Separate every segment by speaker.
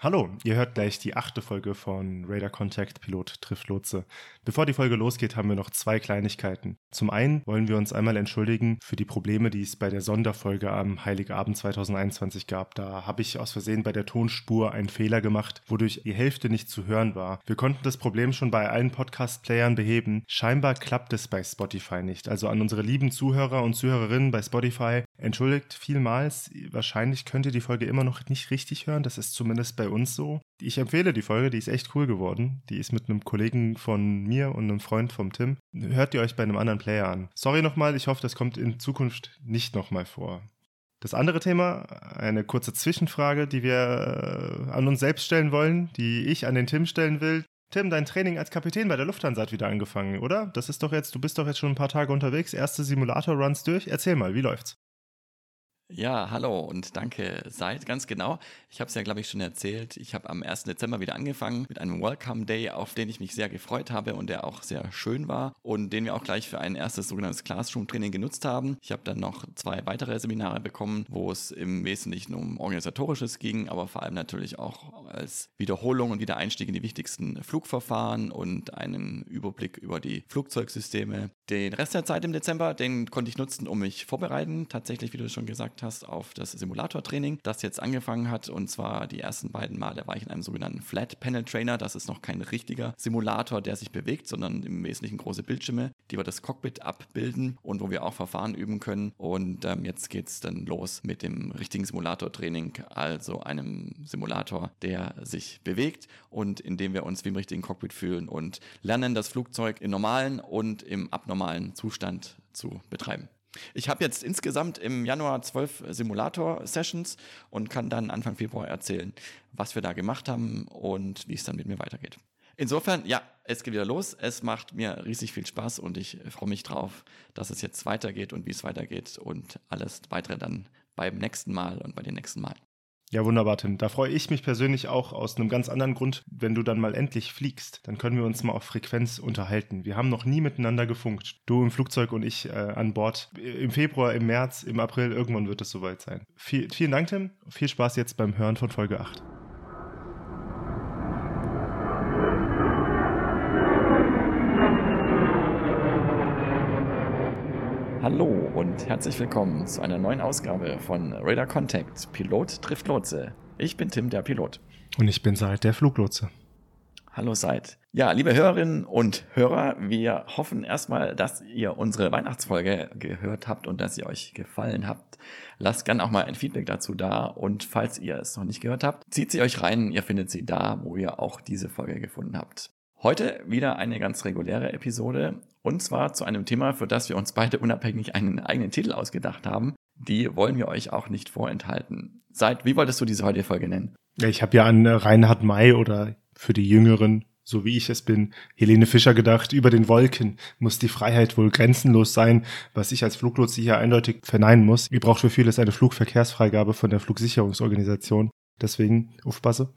Speaker 1: Hallo, ihr hört gleich die achte Folge von Radar Contact Pilot trifft Lotse. Bevor die Folge losgeht, haben wir noch zwei Kleinigkeiten. Zum einen wollen wir uns einmal entschuldigen für die Probleme, die es bei der Sonderfolge am Heiligabend 2021 gab. Da habe ich aus Versehen bei der Tonspur einen Fehler gemacht, wodurch die Hälfte nicht zu hören war. Wir konnten das Problem schon bei allen Podcast-Playern beheben. Scheinbar klappt es bei Spotify nicht. Also an unsere lieben Zuhörer und Zuhörerinnen bei Spotify, entschuldigt vielmals. Wahrscheinlich könnt ihr die Folge immer noch nicht richtig hören. Das ist zumindest bei uns so. Ich empfehle die Folge, die ist echt cool geworden. Die ist mit einem Kollegen von mir und einem Freund vom Tim. Hört ihr euch bei einem anderen Player an. Sorry nochmal, ich hoffe, das kommt in Zukunft nicht nochmal vor. Das andere Thema, eine kurze Zwischenfrage, die wir äh, an uns selbst stellen wollen, die ich an den Tim stellen will. Tim, dein Training als Kapitän bei der Lufthansa hat wieder angefangen, oder? Das ist doch jetzt, du bist doch jetzt schon ein paar Tage unterwegs, erste Simulator-Runs durch. Erzähl mal, wie läuft's?
Speaker 2: Ja, hallo und danke, seid ganz genau. Ich habe es ja, glaube ich, schon erzählt. Ich habe am 1. Dezember wieder angefangen mit einem Welcome Day, auf den ich mich sehr gefreut habe und der auch sehr schön war und den wir auch gleich für ein erstes sogenanntes Classroom-Training genutzt haben. Ich habe dann noch zwei weitere Seminare bekommen, wo es im Wesentlichen um Organisatorisches ging, aber vor allem natürlich auch als Wiederholung und Wiedereinstieg in die wichtigsten Flugverfahren und einen Überblick über die Flugzeugsysteme. Den Rest der Zeit im Dezember, den konnte ich nutzen, um mich vorbereiten. Tatsächlich, wie du schon gesagt hast, auf das Simulator-Training, das jetzt angefangen hat. Und zwar die ersten beiden Male war ich in einem sogenannten Flat Panel Trainer. Das ist noch kein richtiger Simulator, der sich bewegt, sondern im Wesentlichen große Bildschirme, die wir das Cockpit abbilden und wo wir auch Verfahren üben können. Und ähm, jetzt geht es dann los mit dem richtigen Simulator-Training, also einem Simulator, der sich bewegt und in dem wir uns wie im richtigen Cockpit fühlen und lernen, das Flugzeug im normalen und im abnormalen Zustand zu betreiben. Ich habe jetzt insgesamt im Januar zwölf Simulator-Sessions und kann dann Anfang Februar erzählen, was wir da gemacht haben und wie es dann mit mir weitergeht. Insofern, ja, es geht wieder los. Es macht mir riesig viel Spaß und ich freue mich drauf, dass es jetzt weitergeht und wie es weitergeht und alles weitere dann beim nächsten Mal und bei den nächsten Malen.
Speaker 1: Ja, wunderbar, Tim. Da freue ich mich persönlich auch aus einem ganz anderen Grund. Wenn du dann mal endlich fliegst, dann können wir uns mal auf Frequenz unterhalten. Wir haben noch nie miteinander gefunkt. Du im Flugzeug und ich äh, an Bord. Im Februar, im März, im April, irgendwann wird es soweit sein. Viel, vielen Dank, Tim. Viel Spaß jetzt beim Hören von Folge 8.
Speaker 2: Hallo und herzlich willkommen zu einer neuen Ausgabe von Radar Contact Pilot trifft Lotse. Ich bin Tim, der Pilot.
Speaker 1: Und ich bin Seid, der Fluglotse.
Speaker 2: Hallo Seid. Ja, liebe Hörerinnen und Hörer, wir hoffen erstmal, dass ihr unsere Weihnachtsfolge gehört habt und dass ihr euch gefallen habt. Lasst gerne auch mal ein Feedback dazu da und falls ihr es noch nicht gehört habt, zieht sie euch rein. Ihr findet sie da, wo ihr auch diese Folge gefunden habt. Heute wieder eine ganz reguläre Episode und zwar zu einem Thema, für das wir uns beide unabhängig einen eigenen Titel ausgedacht haben. Die wollen wir euch auch nicht vorenthalten. Seid, wie wolltest du diese heutige Folge nennen?
Speaker 1: Ich habe ja an Reinhard May oder für die Jüngeren, so wie ich es bin, Helene Fischer gedacht, über den Wolken muss die Freiheit wohl grenzenlos sein, was ich als Fluglotse hier eindeutig verneinen muss. Ihr braucht für vieles eine Flugverkehrsfreigabe von der Flugsicherungsorganisation. Deswegen aufpasse.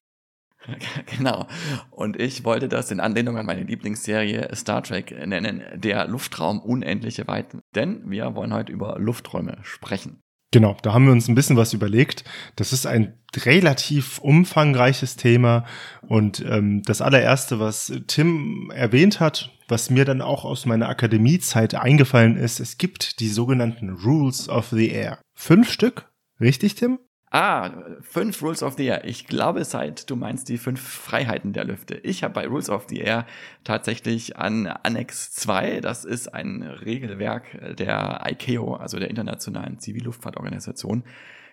Speaker 2: Genau. Und ich wollte das in Anlehnung an meine Lieblingsserie Star Trek nennen, der Luftraum unendliche Weiten. Denn wir wollen heute über Lufträume sprechen.
Speaker 1: Genau, da haben wir uns ein bisschen was überlegt. Das ist ein relativ umfangreiches Thema. Und ähm, das allererste, was Tim erwähnt hat, was mir dann auch aus meiner Akademiezeit eingefallen ist, es gibt die sogenannten Rules of the Air. Fünf Stück, richtig, Tim?
Speaker 2: Ah, fünf Rules of the Air. Ich glaube, seit du meinst die fünf Freiheiten der Lüfte. Ich habe bei Rules of the Air tatsächlich an Annex 2, das ist ein Regelwerk der ICAO, also der Internationalen Zivilluftfahrtorganisation,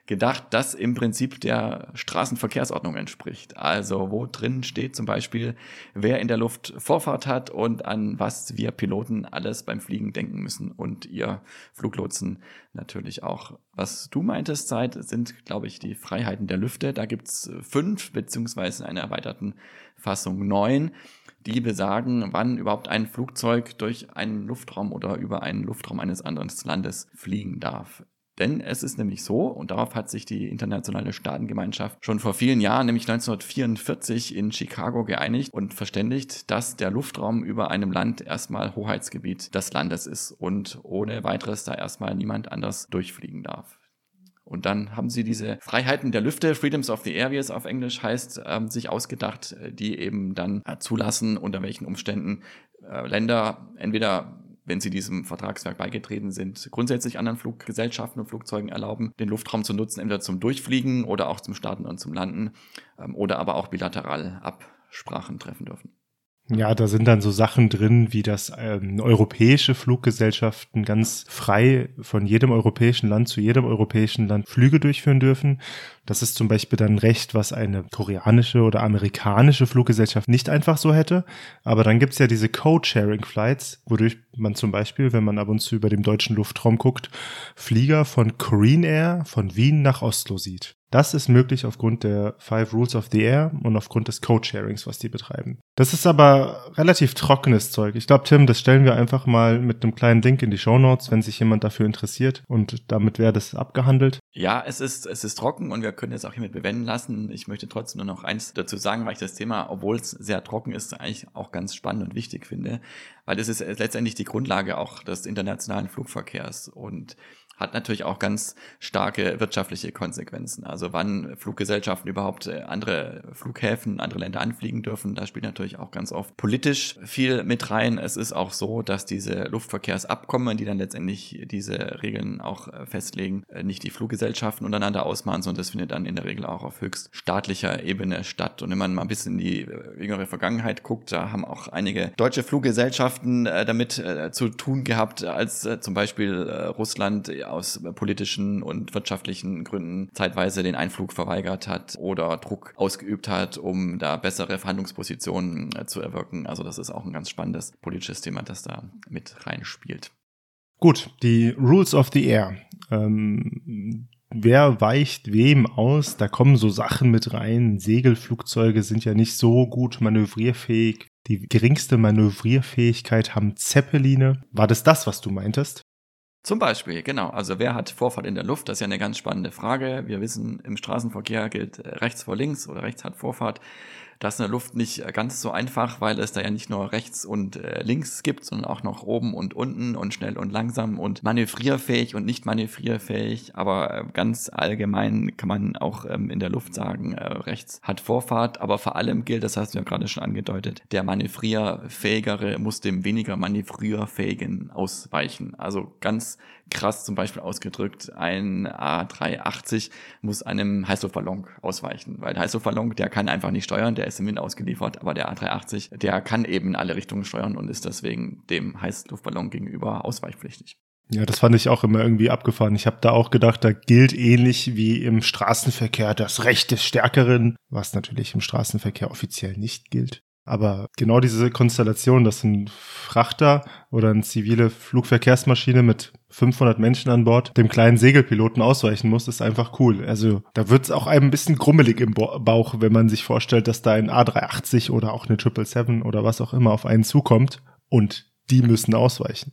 Speaker 2: gedacht, das im Prinzip der Straßenverkehrsordnung entspricht. Also wo drin steht zum Beispiel, wer in der Luft Vorfahrt hat und an was wir Piloten alles beim Fliegen denken müssen und ihr Fluglotsen natürlich auch. Was du meintest, Zeit, sind, glaube ich, die Freiheiten der Lüfte. Da gibt's fünf, beziehungsweise in einer erweiterten Fassung neun die besagen, wann überhaupt ein Flugzeug durch einen Luftraum oder über einen Luftraum eines anderen Landes fliegen darf. Denn es ist nämlich so, und darauf hat sich die internationale Staatengemeinschaft schon vor vielen Jahren, nämlich 1944 in Chicago geeinigt und verständigt, dass der Luftraum über einem Land erstmal Hoheitsgebiet des Landes ist und ohne weiteres da erstmal niemand anders durchfliegen darf. Und dann haben sie diese Freiheiten der Lüfte, Freedoms of the Air, wie es auf Englisch heißt, ähm, sich ausgedacht, die eben dann äh, zulassen, unter welchen Umständen äh, Länder entweder wenn sie diesem Vertragswerk beigetreten sind, grundsätzlich anderen Fluggesellschaften und Flugzeugen erlauben, den Luftraum zu nutzen, entweder zum Durchfliegen oder auch zum Starten und zum Landen ähm, oder aber auch bilateral Absprachen treffen dürfen.
Speaker 1: Ja, da sind dann so Sachen drin, wie dass ähm, europäische Fluggesellschaften ganz frei von jedem europäischen Land zu jedem europäischen Land Flüge durchführen dürfen. Das ist zum Beispiel dann Recht, was eine koreanische oder amerikanische Fluggesellschaft nicht einfach so hätte. Aber dann gibt's ja diese Code-Sharing-Flights, wodurch man zum Beispiel, wenn man ab und zu über dem deutschen Luftraum guckt, Flieger von Korean Air von Wien nach Oslo sieht. Das ist möglich aufgrund der Five Rules of the Air und aufgrund des Code-Sharings, was die betreiben. Das ist aber relativ trockenes Zeug. Ich glaube, Tim, das stellen wir einfach mal mit einem kleinen Link in die Show Notes, wenn sich jemand dafür interessiert. Und damit wäre das abgehandelt.
Speaker 2: Ja, es ist, es ist trocken und wir können es auch hiermit bewenden lassen. Ich möchte trotzdem nur noch eins dazu sagen, weil ich das Thema, obwohl es sehr trocken ist, eigentlich auch ganz spannend und wichtig finde. Weil das ist letztendlich die Grundlage auch des internationalen Flugverkehrs. Und hat natürlich auch ganz starke wirtschaftliche Konsequenzen. Also wann Fluggesellschaften überhaupt äh, andere Flughäfen, andere Länder anfliegen dürfen, da spielt natürlich auch ganz oft politisch viel mit rein. Es ist auch so, dass diese Luftverkehrsabkommen, die dann letztendlich diese Regeln auch äh, festlegen, äh, nicht die Fluggesellschaften untereinander ausmachen, sondern das findet dann in der Regel auch auf höchst staatlicher Ebene statt. Und wenn man mal ein bisschen in die jüngere Vergangenheit guckt, da haben auch einige deutsche Fluggesellschaften damit zu tun gehabt, als zum Beispiel Russland aus politischen und wirtschaftlichen Gründen zeitweise den Einflug verweigert hat oder Druck ausgeübt hat, um da bessere Verhandlungspositionen äh, zu erwirken. Also das ist auch ein ganz spannendes politisches Thema, das da mit reinspielt.
Speaker 1: Gut, die Rules of the Air. Ähm, wer weicht wem aus? Da kommen so Sachen mit rein. Segelflugzeuge sind ja nicht so gut manövrierfähig. Die geringste Manövrierfähigkeit haben Zeppeline. War das das, was du meintest?
Speaker 2: Zum Beispiel, genau. Also wer hat Vorfahrt in der Luft? Das ist ja eine ganz spannende Frage. Wir wissen, im Straßenverkehr gilt äh, rechts vor links oder rechts hat Vorfahrt. Das ist in der Luft nicht ganz so einfach, weil es da ja nicht nur rechts und äh, links gibt, sondern auch noch oben und unten und schnell und langsam und manövrierfähig und nicht manövrierfähig. Aber äh, ganz allgemein kann man auch ähm, in der Luft sagen, äh, rechts hat Vorfahrt. Aber vor allem gilt, das hast du ja gerade schon angedeutet, der manövrierfähigere muss dem weniger manövrierfähigen ausweichen. Also ganz krass zum Beispiel ausgedrückt, ein A380 muss einem Heißluftballon ausweichen, weil der Heißluftballon, der kann einfach nicht steuern, der ist im Wind ausgeliefert, aber der A380, der kann eben in alle Richtungen steuern und ist deswegen dem Heißluftballon gegenüber ausweichpflichtig.
Speaker 1: Ja, das fand ich auch immer irgendwie abgefahren. Ich habe da auch gedacht, da gilt ähnlich wie im Straßenverkehr das Recht des Stärkeren, was natürlich im Straßenverkehr offiziell nicht gilt. Aber genau diese Konstellation, dass ein Frachter oder eine zivile Flugverkehrsmaschine mit 500 Menschen an Bord dem kleinen Segelpiloten ausweichen muss, ist einfach cool. Also da wird es auch einem ein bisschen grummelig im Bauch, wenn man sich vorstellt, dass da ein A380 oder auch eine 777 oder was auch immer auf einen zukommt und die müssen ausweichen.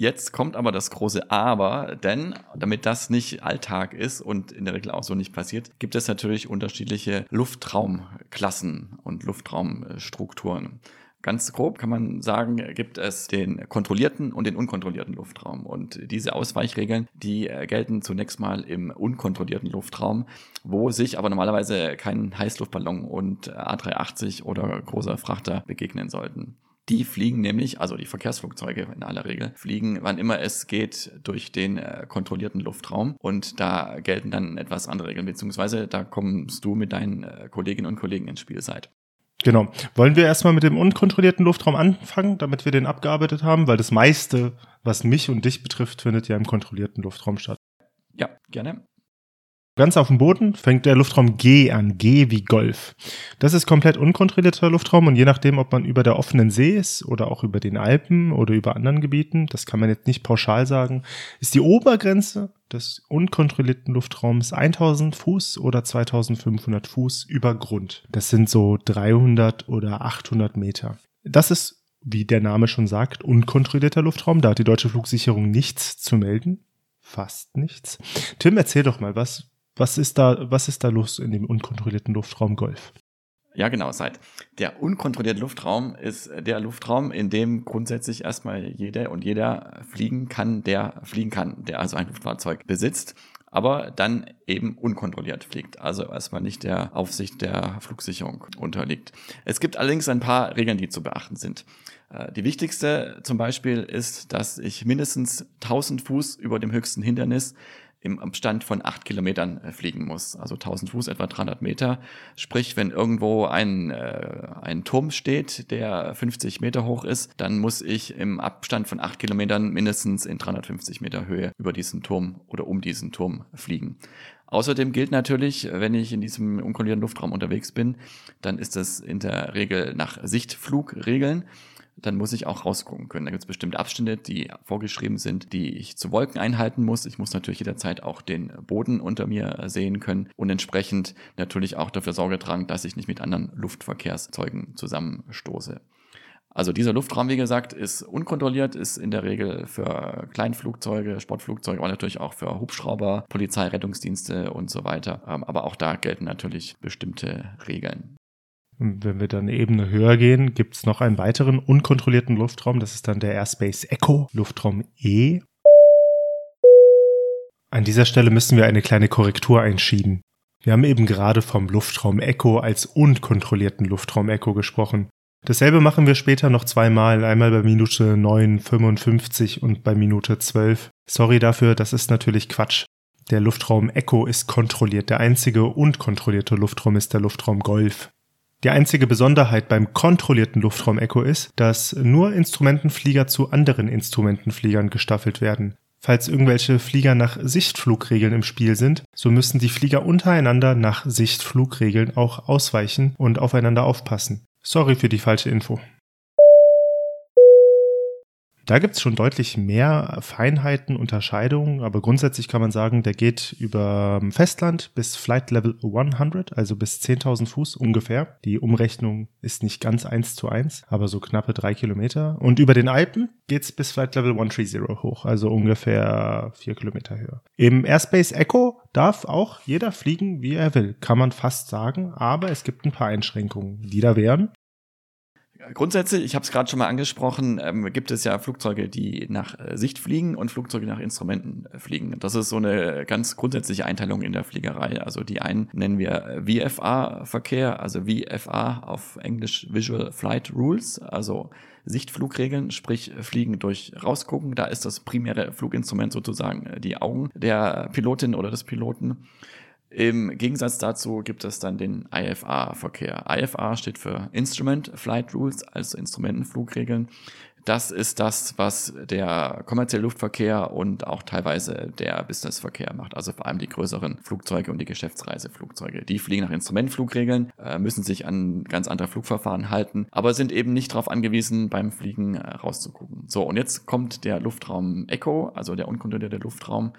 Speaker 2: Jetzt kommt aber das große Aber, denn damit das nicht Alltag ist und in der Regel auch so nicht passiert, gibt es natürlich unterschiedliche Luftraumklassen und Luftraumstrukturen. Ganz grob kann man sagen, gibt es den kontrollierten und den unkontrollierten Luftraum. Und diese Ausweichregeln, die gelten zunächst mal im unkontrollierten Luftraum, wo sich aber normalerweise kein Heißluftballon und A380 oder großer Frachter begegnen sollten. Die fliegen nämlich, also die Verkehrsflugzeuge in aller Regel, fliegen, wann immer es geht, durch den äh, kontrollierten Luftraum. Und da gelten dann etwas andere Regeln, beziehungsweise da kommst du mit deinen äh, Kolleginnen und Kollegen ins Spiel seid.
Speaker 1: Genau. Wollen wir erstmal mit dem unkontrollierten Luftraum anfangen, damit wir den abgearbeitet haben? Weil das meiste, was mich und dich betrifft, findet ja im kontrollierten Luftraum statt.
Speaker 2: Ja, gerne.
Speaker 1: Ganz auf dem Boden fängt der Luftraum G an, G wie Golf. Das ist komplett unkontrollierter Luftraum und je nachdem, ob man über der offenen See ist oder auch über den Alpen oder über anderen Gebieten, das kann man jetzt nicht pauschal sagen, ist die Obergrenze des unkontrollierten Luftraums 1000 Fuß oder 2500 Fuß über Grund. Das sind so 300 oder 800 Meter. Das ist, wie der Name schon sagt, unkontrollierter Luftraum. Da hat die deutsche Flugsicherung nichts zu melden fast nichts. Tim, erzähl doch mal, was, was ist da, was ist da los in dem unkontrollierten Luftraum Golf?
Speaker 2: Ja, genau, seit. Der unkontrollierte Luftraum ist der Luftraum, in dem grundsätzlich erstmal jeder und jeder fliegen kann, der fliegen kann, der also ein Luftfahrzeug besitzt. aber dann eben unkontrolliert fliegt, also erstmal nicht der Aufsicht der Flugsicherung unterliegt. Es gibt allerdings ein paar Regeln, die zu beachten sind. Äh, die wichtigste zum Beispiel ist, dass ich mindestens 1000 Fuß über dem höchsten Hindernis im Abstand von acht Kilometern äh, fliegen muss. Also 1000 Fuß, etwa 300 Meter. Sprich, wenn irgendwo ein, äh, ein Turm steht, der 50 Meter hoch ist, dann muss ich im Abstand von acht Kilometern mindestens in 350 Meter Höhe über diesen Turm oder um diesen Turm fliegen. Außerdem gilt natürlich, wenn ich in diesem unkontrollierten Luftraum unterwegs bin, dann ist das in der Regel nach Sichtflugregeln dann muss ich auch rausgucken können. Da gibt es bestimmte Abstände, die vorgeschrieben sind, die ich zu Wolken einhalten muss. Ich muss natürlich jederzeit auch den Boden unter mir sehen können und entsprechend natürlich auch dafür Sorge tragen, dass ich nicht mit anderen Luftverkehrszeugen zusammenstoße. Also dieser Luftraum, wie gesagt, ist unkontrolliert, ist in der Regel für Kleinflugzeuge, Sportflugzeuge, aber natürlich auch für Hubschrauber, Polizei, Rettungsdienste und so weiter. Ähm, aber auch da gelten natürlich bestimmte Regeln.
Speaker 1: Und wenn wir dann eine Ebene höher gehen, gibt es noch einen weiteren unkontrollierten Luftraum. Das ist dann der Airspace Echo, Luftraum E. An dieser Stelle müssen wir eine kleine Korrektur einschieben. Wir haben eben gerade vom Luftraum Echo als unkontrollierten Luftraum Echo gesprochen. Dasselbe machen wir später noch zweimal, einmal bei Minute 9,55 und bei Minute 12. Sorry dafür, das ist natürlich Quatsch. Der Luftraum Echo ist kontrolliert. Der einzige unkontrollierte Luftraum ist der Luftraum Golf. Die einzige Besonderheit beim kontrollierten Luftraum-Echo ist, dass nur Instrumentenflieger zu anderen Instrumentenfliegern gestaffelt werden. Falls irgendwelche Flieger nach Sichtflugregeln im Spiel sind, so müssen die Flieger untereinander nach Sichtflugregeln auch ausweichen und aufeinander aufpassen. Sorry für die falsche Info. Da gibt es schon deutlich mehr Feinheiten, Unterscheidungen, aber grundsätzlich kann man sagen, der geht über Festland bis Flight Level 100, also bis 10.000 Fuß ungefähr. Die Umrechnung ist nicht ganz eins zu eins, aber so knappe drei Kilometer. Und über den Alpen geht es bis Flight Level 130 hoch, also ungefähr vier Kilometer höher. Im Airspace Echo darf auch jeder fliegen, wie er will, kann man fast sagen, aber es gibt ein paar Einschränkungen, die da wären.
Speaker 2: Grundsätzlich, ich habe es gerade schon mal angesprochen, ähm, gibt es ja Flugzeuge, die nach äh, Sicht fliegen und Flugzeuge nach Instrumenten äh, fliegen. Das ist so eine ganz grundsätzliche Einteilung in der Fliegerei. Also die einen nennen wir VFA-Verkehr, also VFA auf Englisch Visual Flight Rules, also Sichtflugregeln, sprich Fliegen durch Rausgucken. Da ist das primäre Fluginstrument sozusagen äh, die Augen der Pilotin oder des Piloten. Im Gegensatz dazu gibt es dann den IFA-Verkehr. IFA steht für Instrument Flight Rules, also Instrumentenflugregeln. Das ist das, was der kommerzielle Luftverkehr und auch teilweise der Businessverkehr macht. Also vor allem die größeren Flugzeuge und die Geschäftsreiseflugzeuge. Die fliegen nach Instrumentflugregeln, äh, müssen sich an ganz andere Flugverfahren halten, aber sind eben nicht darauf angewiesen, beim Fliegen äh, rauszugucken. So, und jetzt kommt der Luftraum Echo, also der unkontrollierte Luftraum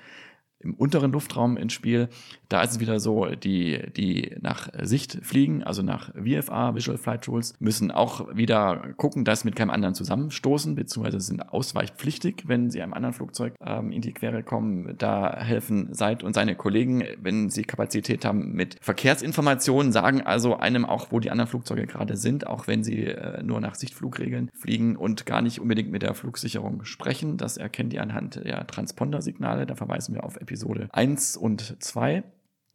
Speaker 2: im unteren Luftraum ins Spiel. Da ist es wieder so, die, die nach Sicht fliegen, also nach VFA, Visual Flight Rules, müssen auch wieder gucken, dass sie mit keinem anderen zusammenstoßen, beziehungsweise sind ausweichpflichtig, wenn sie einem anderen Flugzeug ähm, in die Quere kommen. Da helfen Seid und seine Kollegen, wenn sie Kapazität haben, mit Verkehrsinformationen, sagen also einem auch, wo die anderen Flugzeuge gerade sind, auch wenn sie äh, nur nach Sichtflugregeln fliegen und gar nicht unbedingt mit der Flugsicherung sprechen. Das erkennen die anhand der Transpondersignale. Da verweisen wir auf Episode 1 und 2.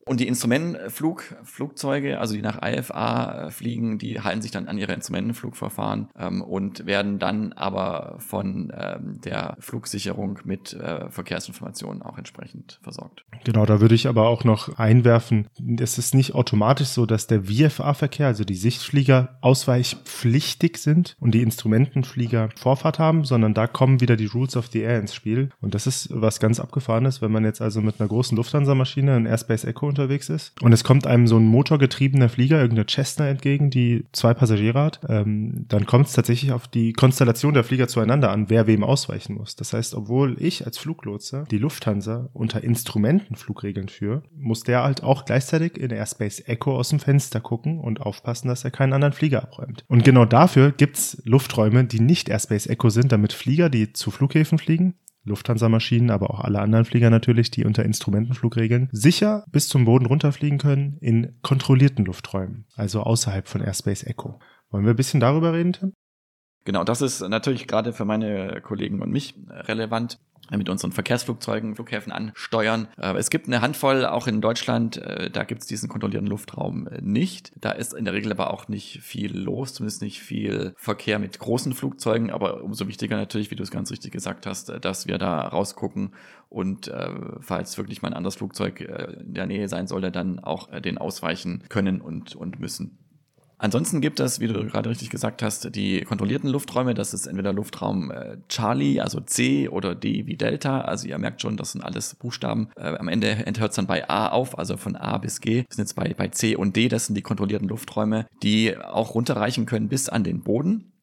Speaker 2: Und die Instrumentenflugzeuge, also die nach IFA äh, fliegen, die halten sich dann an ihre Instrumentenflugverfahren ähm, und werden dann aber von ähm, der Flugsicherung mit äh, Verkehrsinformationen auch entsprechend versorgt.
Speaker 1: Genau, da würde ich aber auch noch einwerfen, es ist nicht automatisch so, dass der VFA-Verkehr, also die Sichtflieger, ausweichpflichtig sind und die Instrumentenflieger Vorfahrt haben, sondern da kommen wieder die Rules of the Air ins Spiel. Und das ist was ganz Abgefahrenes, wenn man jetzt also mit einer großen Lufthansa-Maschine, ein Airspace Echo unterwegs ist. Und es kommt einem so ein motorgetriebener Flieger, irgendeine Cessna entgegen, die zwei Passagiere hat. Ähm, dann kommt es tatsächlich auf die Konstellation der Flieger zueinander an, wer wem ausweichen muss. Das heißt, obwohl ich als Fluglotse die Lufthansa unter Instrumentenflugregeln führe, muss der halt auch gleichzeitig in Airspace Echo aus dem Fenster gucken und aufpassen, dass er keinen anderen Flieger abräumt. Und genau dafür gibt es Lufträume, die nicht Airspace Echo sind, damit Flieger, die zu Flughäfen fliegen, Lufthansa-Maschinen, aber auch alle anderen Flieger natürlich, die unter Instrumentenflugregeln sicher bis zum Boden runterfliegen können in kontrollierten Lufträumen, also außerhalb von Airspace Echo. Wollen wir ein bisschen darüber reden, Tim?
Speaker 2: Genau, das ist natürlich gerade für meine Kollegen und mich relevant mit unseren Verkehrsflugzeugen Flughäfen ansteuern. Es gibt eine Handvoll, auch in Deutschland, äh, da gibt es diesen kontrollierten Luftraum äh, nicht. Da ist in der Regel aber auch nicht viel los, zumindest nicht viel Verkehr mit großen Flugzeugen. Aber umso wichtiger natürlich, wie du es ganz richtig gesagt hast, äh, dass wir da rausgucken und falls wirklich mal ein anderes Flugzeug in der Nähe sein sollte, dann auch den ausweichen können und, und müssen. Ansonsten gibt es, wie du gerade richtig gesagt hast, die kontrollierten Lufträume. Das ist entweder Luftraum äh, Charlie, also C oder D wie Delta. Also ihr merkt schon, das sind alles Buchstaben. Äh, am Ende hört es dann bei A auf, also von A bis G. Wir sind jetzt bei, bei C und D, das sind die kontrollierten Lufträume, die auch runterreichen können bis an den Boden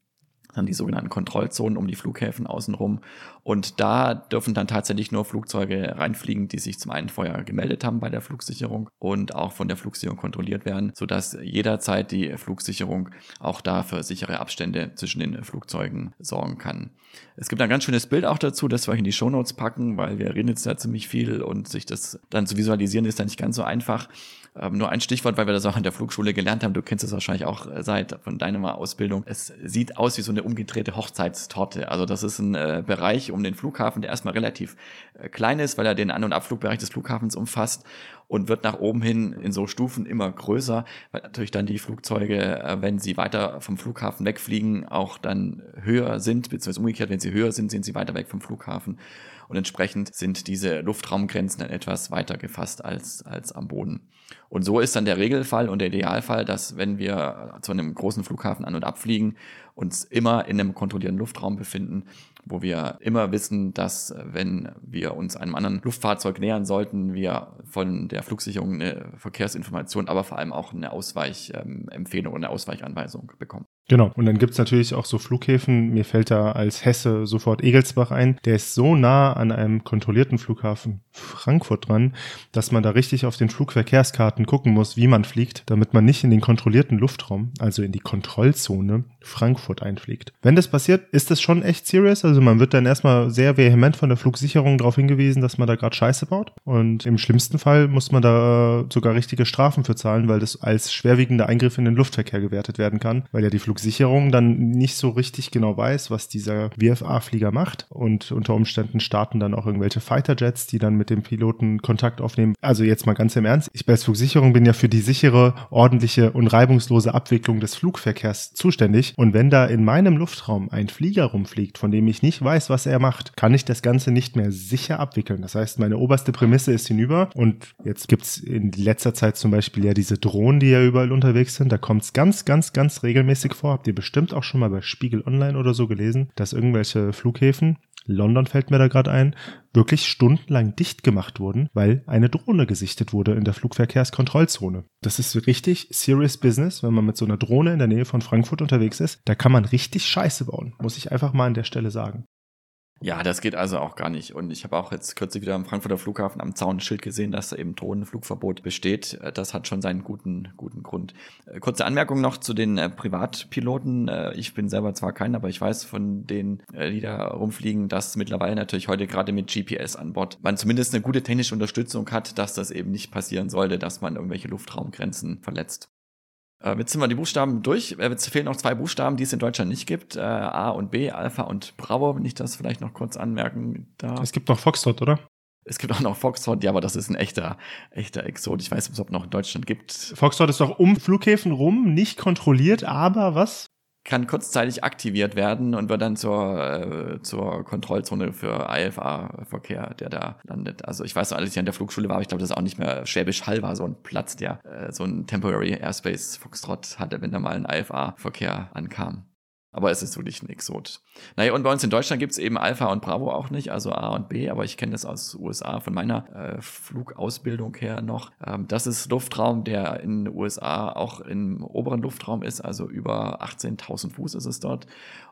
Speaker 2: dann die sogenannten Kontrollzonen um die Flughäfen außenrum. Und da dürfen dann tatsächlich nur Flugzeuge reinfliegen, die sich zum einen vorher gemeldet haben bei der Flugsicherung und auch von der Flugsicherung kontrolliert werden, sodass jederzeit die Flugsicherung auch da für sichere Abstände zwischen den Flugzeugen sorgen kann. Es gibt ein ganz schönes Bild auch dazu, das wir in die Shownotes packen, weil wir reden jetzt da ziemlich viel und sich das dann zu visualisieren ist dann nicht ganz so einfach. Ähm, nur ein Stichwort, weil wir das auch in der Flugschule gelernt haben. Du kennst es wahrscheinlich auch äh, seit von deiner Ausbildung. Es sieht aus wie so eine umgedrehte Hochzeitstorte. Also das ist ein äh, Bereich um den Flughafen, der erstmal relativ äh, klein ist, weil er den An- und Abflugbereich des Flughafens umfasst und wird nach oben hin in so Stufen immer größer, weil natürlich dann die Flugzeuge, äh, wenn sie weiter vom Flughafen wegfliegen, auch dann höher sind, beziehungsweise umgekehrt, wenn sie höher sind, sind sie weiter weg vom Flughafen. Und entsprechend sind diese Luftraumgrenzen dann etwas weiter gefasst als, als am Boden. Und so ist dann der Regelfall und der Idealfall, dass wenn wir zu einem großen Flughafen an- und abfliegen, uns immer in einem kontrollierten Luftraum befinden, wo wir immer wissen, dass wenn wir uns einem anderen Luftfahrzeug nähern sollten, wir von der Flugsicherung eine Verkehrsinformation, aber vor allem auch eine Ausweichempfehlung und eine Ausweichanweisung bekommen.
Speaker 1: Genau. Und dann gibt es natürlich auch so Flughäfen. Mir fällt da als Hesse sofort Egelsbach ein. Der ist so nah an einem kontrollierten Flughafen Frankfurt dran, dass man da richtig auf den Flugverkehrskarten gucken muss, wie man fliegt, damit man nicht in den kontrollierten Luftraum, also in die Kontrollzone Frankfurt einfliegt. Wenn das passiert, ist das schon echt serious. Also man wird dann erstmal sehr vehement von der Flugsicherung darauf hingewiesen, dass man da gerade Scheiße baut. Und im schlimmsten Fall muss man da sogar richtige Strafen für zahlen, weil das als schwerwiegender Eingriff in den Luftverkehr gewertet werden kann, weil ja die Flugsicherung Flugsicherung dann nicht so richtig genau weiß, was dieser VFA-Flieger macht. Und unter Umständen starten dann auch irgendwelche Fighterjets, die dann mit dem Piloten Kontakt aufnehmen. Also jetzt mal ganz im Ernst. Ich bei Flugsicherung bin ja für die sichere, ordentliche und reibungslose Abwicklung des Flugverkehrs zuständig. Und wenn da in meinem Luftraum ein Flieger rumfliegt, von dem ich nicht weiß, was er macht, kann ich das Ganze nicht mehr sicher abwickeln. Das heißt, meine oberste Prämisse ist hinüber. Und jetzt gibt es in letzter Zeit zum Beispiel ja diese Drohnen, die ja überall unterwegs sind. Da kommt es ganz, ganz, ganz regelmäßig vor habt ihr bestimmt auch schon mal bei Spiegel Online oder so gelesen, dass irgendwelche Flughäfen, London fällt mir da gerade ein, wirklich stundenlang dicht gemacht wurden, weil eine Drohne gesichtet wurde in der Flugverkehrskontrollzone. Das ist richtig serious business, wenn man mit so einer Drohne in der Nähe von Frankfurt unterwegs ist. Da kann man richtig Scheiße bauen, muss ich einfach mal an der Stelle sagen.
Speaker 2: Ja, das geht also auch gar nicht. Und ich habe auch jetzt kürzlich wieder am Frankfurter Flughafen am Zaun ein Schild gesehen, dass da eben Drohnenflugverbot besteht. Äh, das hat schon seinen guten, guten Grund. Äh, kurze Anmerkung noch zu den äh, Privatpiloten. Ich bin selber zwar kein, aber ich weiß von denen, die da rumfliegen, dass mittlerweile natürlich heute gerade mit GPS an Bord man zumindest eine gute technische Unterstützung hat, dass das eben nicht passieren sollte, dass man irgendwelche Luftraumgrenzen verletzt. Äh, jetzt sind wir die Buchstaben durch. Äh, jetzt fehlen noch zwei Buchstaben, die es in Deutschland nicht gibt. Äh, A und B, Alpha und Bravo, wenn ich das vielleicht noch kurz anmerken darf.
Speaker 1: Es gibt noch Foxtrot, oder?
Speaker 2: Es gibt auch noch Foxtrot, ja, aber das ist ein echter, echter Exot. Ich weiß nicht, ob es noch in Deutschland gibt.
Speaker 1: Foxtrot ist doch um Flughäfen rum, nicht kontrolliert, aber was?
Speaker 2: Kann kurzzeitig aktiviert werden und wird dann zur, äh, zur Kontrollzone für IFA-Verkehr, der da landet. Also ich weiß noch, als ich an der Flugschule war, ich glaube, das ist auch nicht mehr Schwäbisch Hall war so ein Platz, der äh, so ein Temporary Airspace Foxtrot hatte, wenn da mal ein IFA-Verkehr ankam. Aber es ist wirklich ein Exot. Naja, und bei uns in Deutschland gibt es eben Alpha und Bravo auch nicht, also A und B, aber ich kenne das aus USA von meiner äh, Flugausbildung her noch. Ähm, das ist Luftraum, der in den USA auch im oberen Luftraum ist, also über 18.000 Fuß ist es dort.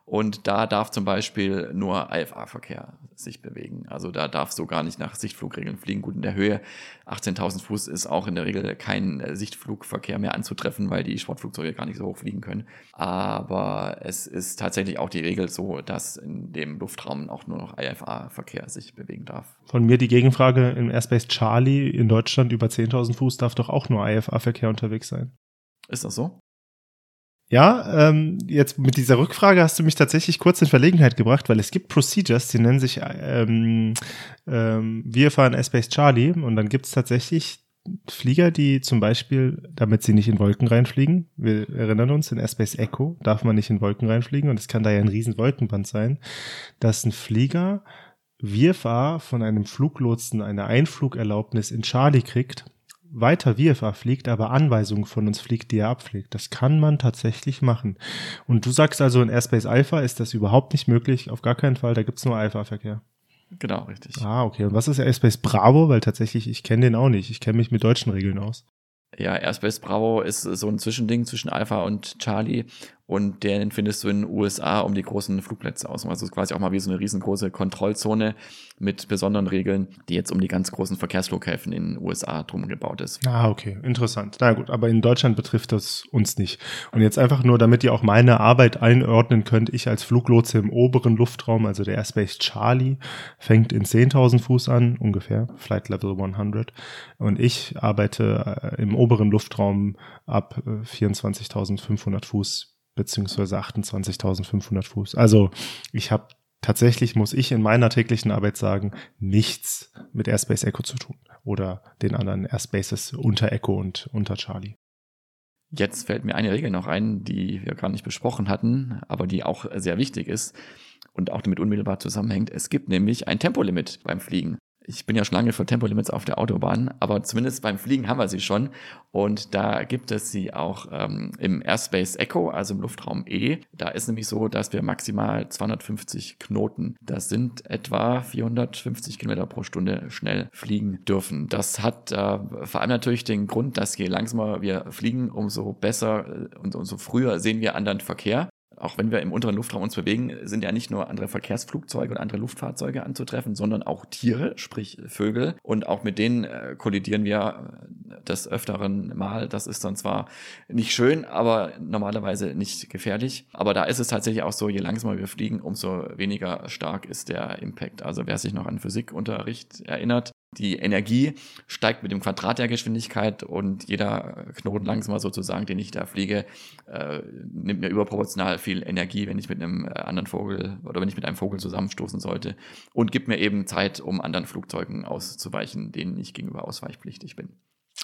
Speaker 2: Und da darf zum Beispiel nur IFA-Verkehr sich bewegen. Also da darf so gar nicht nach Sichtflugregeln fliegen. Gut, in der Höhe 18.000 Fuß ist auch in der Regel kein äh, Sichtflugverkehr mehr anzutreffen, weil die Sportflugzeuge gar nicht so hoch fliegen können. Aber es ist tatsächlich auch die Regel so, dass in dem Luftraum auch nur noch IFA-Verkehr sich bewegen darf.
Speaker 1: Von mir die Gegenfrage, im Airspace Charlie in Deutschland über 10.000 Fuß darf doch auch nur IFA-Verkehr unterwegs sein.
Speaker 2: Ist das so?
Speaker 1: Ja, ähm, jetzt mit dieser Rückfrage hast du mich tatsächlich kurz in Verlegenheit gebracht, weil es gibt Procedures, die nennen sich ähm, ähm, Wir fahren S-Base Charlie und dann gibt es tatsächlich Flieger, die zum Beispiel, damit sie nicht in Wolken reinfliegen, wir erinnern uns, in Airspace Echo darf man nicht in Wolken reinfliegen und es kann da ja ein riesen Wolkenband sein, dass ein Flieger VFA von einem Fluglotsen eine Einflugerlaubnis in Charlie kriegt, weiter VFA fliegt, aber Anweisungen von uns fliegt, die er abfliegt. Das kann man tatsächlich machen. Und du sagst also, in Airspace Alpha ist das überhaupt nicht möglich, auf gar keinen Fall, da gibt es nur Alpha-Verkehr.
Speaker 2: Genau, richtig.
Speaker 1: Ah, okay. Und was ist Airspace Bravo? Weil tatsächlich, ich kenne den auch nicht. Ich kenne mich mit deutschen Regeln aus.
Speaker 2: Ja, Airspace Bravo ist so ein Zwischending zwischen Alpha und Charlie und den findest du in den USA um die großen Flugplätze aus. Also quasi auch mal wie so eine riesengroße Kontrollzone mit besonderen Regeln, die jetzt um die ganz großen Verkehrsflughäfen in den USA drum gebaut ist.
Speaker 1: Ah, okay, interessant. Na gut, aber in Deutschland betrifft das uns nicht. Und jetzt einfach nur, damit ihr auch meine Arbeit einordnen könnt, ich als Fluglotse im oberen Luftraum, also der Airspace Charlie, fängt in 10.000 Fuß an, ungefähr, Flight Level 100. Und ich arbeite äh, im oberen Luftraum ab 24.500 äh, Fuß beziehungsweise 28.500 Fuß. Also ich habe tatsächlich, muss ich in meiner täglichen Arbeit sagen, nichts mit Airspace Echo zu tun oder den anderen Airspaces unter Echo und unter Charlie.
Speaker 2: Jetzt fällt mir eine Regel noch ein, die wir gar nicht besprochen hatten, aber die auch sehr wichtig ist und auch damit unmittelbar zusammenhängt. Es gibt nämlich ein Tempolimit beim Fliegen ich bin ja schon lange für Tempolimits auf der Autobahn, aber zumindest beim Fliegen haben wir sie schon. Und da gibt es sie auch ähm, im Airspace Echo, also im Luftraum E. Da ist nämlich so, dass wir maximal 250 Knoten, das sind etwa 450 Kilometer pro Stunde schnell fliegen dürfen. Das hat äh, vor allem natürlich den Grund, dass je langsamer wir fliegen, umso besser äh, und umso früher sehen wir anderen Verkehr auch wenn wir im unteren Luftraum uns bewegen, sind ja nicht nur andere Verkehrsflugzeuge und andere Luftfahrzeuge anzutreffen, sondern auch Tiere, sprich Vögel. Und auch mit denen äh, kollidieren wir äh, des Öfteren mal. Das ist dann zwar nicht schön, aber normalerweise nicht gefährlich. Aber da ist es tatsächlich auch so, je langsamer wir fliegen, umso weniger stark ist der Impact. Also wer sich noch an Physikunterricht erinnert, die Energie steigt mit dem Quadrat der Geschwindigkeit und jeder Knoten langsamer sozusagen, den ich da fliege, äh, nimmt mir überproportional viel Energie, wenn ich mit einem äh, anderen Vogel oder wenn ich mit einem Vogel zusammenstoßen sollte und gibt mir eben Zeit, um anderen Flugzeugen auszuweichen, denen ich gegenüber ausweichpflichtig bin.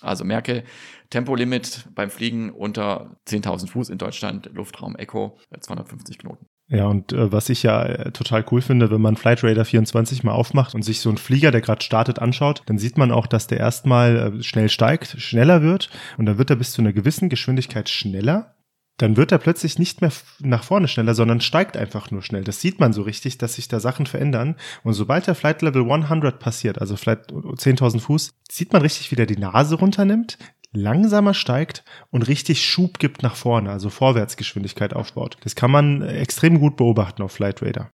Speaker 2: Also merke, Tempolimit beim Fliegen unter 10.000 Fuß in Deutschland, Luftraum Echo, 250 Knoten.
Speaker 1: Ja, und äh, was ich ja äh, total cool finde, wenn man Flight Radar 24 mal aufmacht und sich so einen Flieger, der gerade startet, anschaut, dann sieht man auch, dass der erstmal äh, schnell steigt, schneller wird und dann wird er bis zu einer gewissen Geschwindigkeit schneller. Dann wird er plötzlich nicht mehr nach vorne schneller, sondern steigt einfach nur schnell. Das sieht man so richtig, dass sich da Sachen verändern. Und sobald der Flight Level 100 passiert, also vielleicht 10.000 Fuß, sieht man richtig, wie der die Nase runternimmt, langsamer steigt und richtig Schub gibt nach vorne, also Vorwärtsgeschwindigkeit aufbaut. Das kann man extrem gut beobachten auf Flight Radar.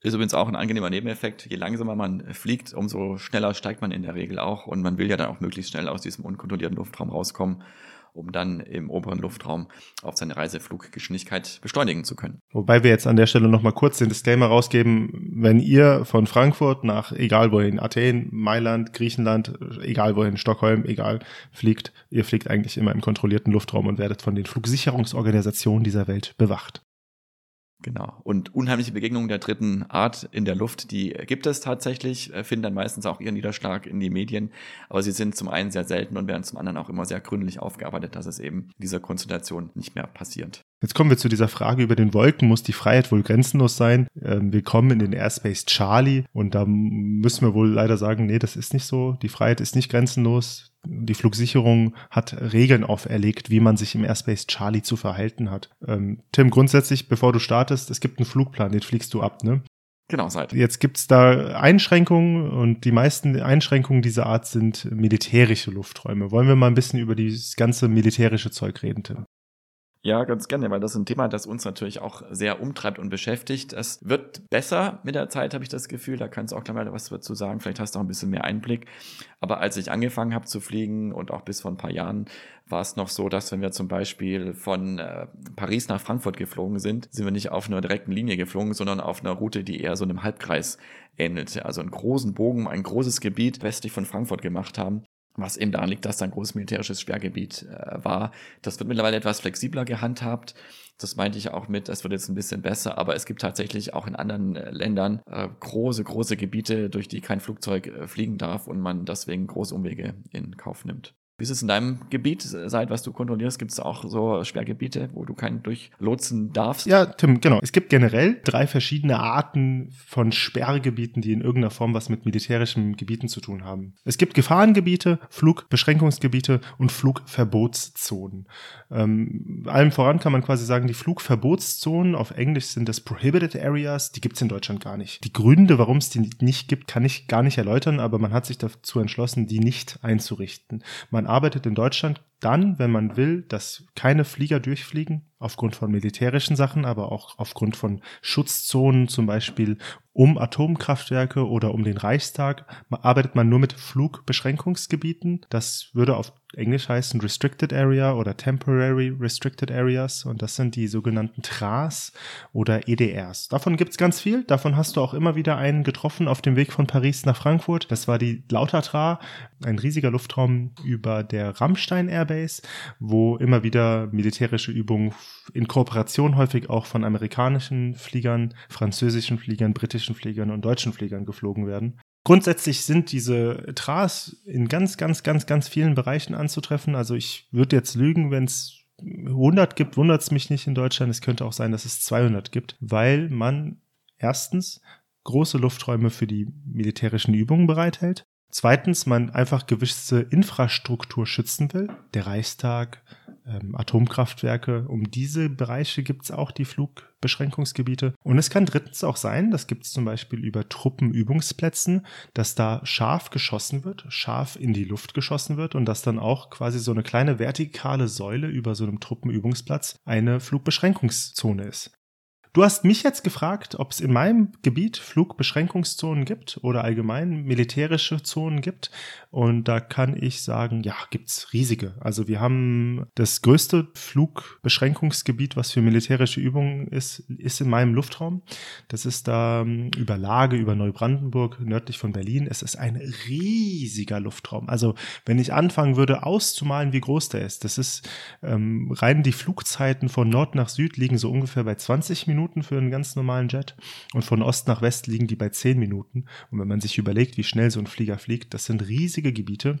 Speaker 2: Ist übrigens auch ein angenehmer Nebeneffekt. Je langsamer man fliegt, umso schneller steigt man in der Regel auch. Und man will ja dann auch möglichst schnell aus diesem unkontrollierten Luftraum rauskommen um dann im oberen Luftraum auf seine Reisefluggeschwindigkeit beschleunigen zu können.
Speaker 1: Wobei wir jetzt an der Stelle nochmal kurz den Disclaimer rausgeben, wenn ihr von Frankfurt nach egal wohin, Athen, Mailand, Griechenland, egal wohin, Stockholm, egal, fliegt, ihr fliegt eigentlich immer im kontrollierten Luftraum und werdet von den Flugsicherungsorganisationen dieser Welt bewacht.
Speaker 2: Genau. Und unheimliche Begegnungen der dritten Art in der Luft, die gibt es tatsächlich, äh, finden dann meistens auch ihren Niederschlag in die Medien. Aber sie sind zum einen sehr selten und werden zum anderen auch immer sehr gründlich aufgearbeitet, dass es eben in dieser Konstellation nicht mehr passiert.
Speaker 1: Jetzt kommen wir zu dieser Frage über den Wolken. Muss die Freiheit wohl grenzenlos sein? Ähm, wir kommen in den Airspace Charlie und da müssen wir wohl leider sagen, nee, das ist nicht so. Die Freiheit ist nicht grenzenlos. Die Flugsicherung hat Regeln auferlegt, wie man sich im Airspace Charlie zu verhalten hat. Ähm, Tim, grundsätzlich, bevor du startest, es gibt einen Flugplan, den fliegst du ab, ne?
Speaker 2: Genau, seit.
Speaker 1: Jetzt gibt's da Einschränkungen und die meisten Einschränkungen dieser Art sind militärische Lufträume. Wollen wir mal ein bisschen über dieses ganze militärische Zeug reden, Tim?
Speaker 2: Ja, ganz gerne, weil das ist ein Thema, das uns natürlich auch sehr umtreibt und beschäftigt. Es wird besser mit der Zeit, habe ich das Gefühl. Da kannst du auch gleich mal was dazu sagen. Vielleicht hast du auch ein bisschen mehr Einblick. Aber als ich angefangen habe zu fliegen und auch bis vor ein paar Jahren, war es noch so, dass wenn wir zum Beispiel von äh, Paris nach Frankfurt geflogen sind, sind wir nicht auf einer direkten Linie geflogen, sondern auf einer Route, die eher so einem Halbkreis ähnelte. Also einen großen Bogen, ein großes Gebiet westlich von Frankfurt gemacht haben was eben daran liegt, dass da ein großes militärisches Sperrgebiet äh, war. Das wird mittlerweile etwas flexibler gehandhabt. Das meinte ich auch mit, das wird jetzt ein bisschen besser, aber es gibt tatsächlich auch in anderen äh, Ländern äh, große, große Gebiete, durch die kein Flugzeug äh, fliegen darf und man deswegen große Umwege in Kauf nimmt. Wie ist es in deinem Gebiet, seit was du kontrollierst? Gibt es auch so Sperrgebiete, wo du keinen durchlotsen darfst?
Speaker 1: Ja, Tim, genau. Es gibt generell drei verschiedene Arten von Sperrgebieten, die in irgendeiner Form was mit militärischen Gebieten zu tun haben. Es gibt Gefahrengebiete, Flugbeschränkungsgebiete und Flugverbotszonen. Ähm, allem voran kann man quasi sagen, die Flugverbotszonen, auf Englisch sind das Prohibited Areas, die gibt es in Deutschland gar nicht. Die Gründe, warum es die nicht gibt, kann ich gar nicht erläutern, aber man hat sich dazu entschlossen, die nicht einzurichten. Man arbeitet in Deutschland dann, wenn man will, dass keine Flieger durchfliegen, aufgrund von militärischen Sachen, aber auch aufgrund von Schutzzonen, zum Beispiel um Atomkraftwerke oder um den Reichstag, arbeitet man nur mit Flugbeschränkungsgebieten. Das würde auf Englisch heißen Restricted Area oder Temporary Restricted Areas und das sind die sogenannten TRAs oder EDRs. Davon gibt's ganz viel. Davon hast du auch immer wieder einen getroffen auf dem Weg von Paris nach Frankfurt. Das war die Lautertra, ein riesiger Luftraum über der Rammstein Airbase, wo immer wieder militärische Übungen in Kooperation häufig auch von amerikanischen Fliegern, französischen Fliegern, britischen Fliegern und deutschen Fliegern geflogen werden. Grundsätzlich sind diese TRAs in ganz, ganz, ganz, ganz vielen Bereichen anzutreffen. Also ich würde jetzt lügen, wenn es 100 gibt, wundert es mich nicht in Deutschland. Es könnte auch sein, dass es 200 gibt, weil man erstens große Lufträume für die militärischen Übungen bereithält. Zweitens, man einfach gewisse Infrastruktur schützen will. Der Reichstag, ähm, Atomkraftwerke. Um diese Bereiche gibt es auch die Flugbeschränkungsgebiete. Und es kann drittens auch sein, das gibt es zum Beispiel über Truppenübungsplätzen, dass da scharf geschossen wird, scharf in die Luft geschossen wird und dass dann auch quasi so eine kleine vertikale Säule über so einem Truppenübungsplatz eine Flugbeschränkungszone ist. Du hast mich jetzt gefragt, ob es in meinem Gebiet Flugbeschränkungszonen gibt oder allgemein militärische Zonen gibt. Und da kann ich sagen, ja, gibt's riesige. Also wir haben das größte Flugbeschränkungsgebiet, was für militärische Übungen ist, ist in meinem Luftraum. Das ist da ähm, über Lage, über Neubrandenburg, nördlich von Berlin. Es ist ein riesiger Luftraum. Also wenn ich anfangen würde auszumalen, wie groß der ist, das ist ähm, rein die Flugzeiten von Nord nach Süd liegen so ungefähr bei 20 Minuten Minuten für einen ganz normalen Jet und von Ost nach West liegen die bei 10 Minuten. Und wenn man sich überlegt, wie schnell so ein Flieger fliegt, das sind riesige Gebiete.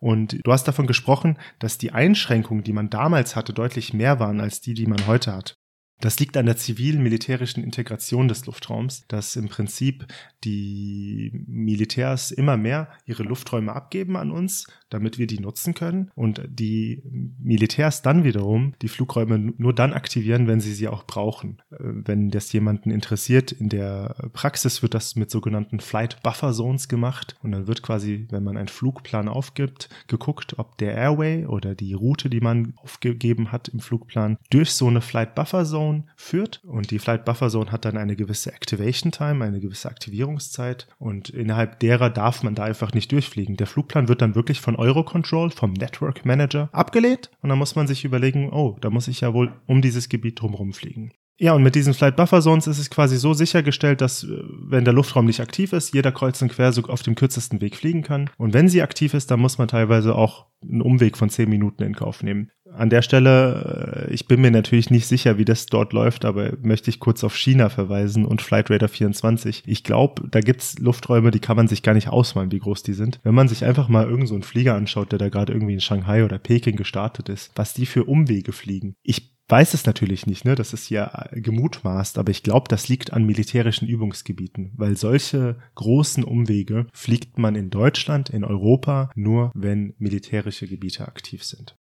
Speaker 1: Und du hast davon gesprochen, dass die Einschränkungen, die man damals hatte, deutlich mehr waren als die, die man heute hat. Das liegt an der zivil-militärischen Integration des Luftraums, dass im Prinzip die Militärs immer mehr ihre Lufträume abgeben an uns, damit wir die nutzen können und die Militärs dann wiederum die Flugräume nur dann aktivieren, wenn sie sie auch brauchen. Äh, wenn das jemanden interessiert, in der Praxis wird das mit sogenannten Flight Buffer Zones gemacht und dann wird quasi, wenn man einen Flugplan aufgibt, geguckt, ob der Airway oder die Route, die man aufgegeben hat im Flugplan, durch so eine Flight Buffer Zone Zone führt. Und die Flight Buffer Zone hat dann eine gewisse Activation Time, eine gewisse Aktivierungszeit. Und innerhalb derer darf man da einfach nicht durchfliegen. Der Flugplan wird dann wirklich von Eurocontrol, vom Network Manager, abgelehnt. Und dann muss man sich überlegen, oh, da muss ich ja wohl um dieses Gebiet drumherum fliegen. Ja, und mit diesen Flight Buffer Zones ist es quasi so sichergestellt, dass, äh, wenn der Luftraum nicht aktiv ist, jeder kreuz und quer auf dem kürzesten Weg fliegen kann. Und wenn sie aktiv ist, dann muss man teilweise auch einen Umweg von 10 Minuten in Kauf nehmen. An der Stelle, äh, ich bin mir natürlich nicht sicher, wie das dort läuft, aber möchte ich kurz auf China verweisen und Flight Radar 24. Ich glaube, da gibt's Lufträume, die kann man sich gar nicht ausmalen, wie groß die sind. Wenn man sich einfach mal irgendeinen so Flieger anschaut, der da gerade irgendwie in Shanghai oder Peking gestartet ist, was die für Umwege fliegen. Ich weiß es natürlich nicht, ne? Das ist ja gemutmaßt, aber ich glaube, das liegt an militärischen Übungsgebieten, weil solche großen Umwege fliegt man in Deutschland, in Europa nur, wenn militärische Gebiete aktiv sind.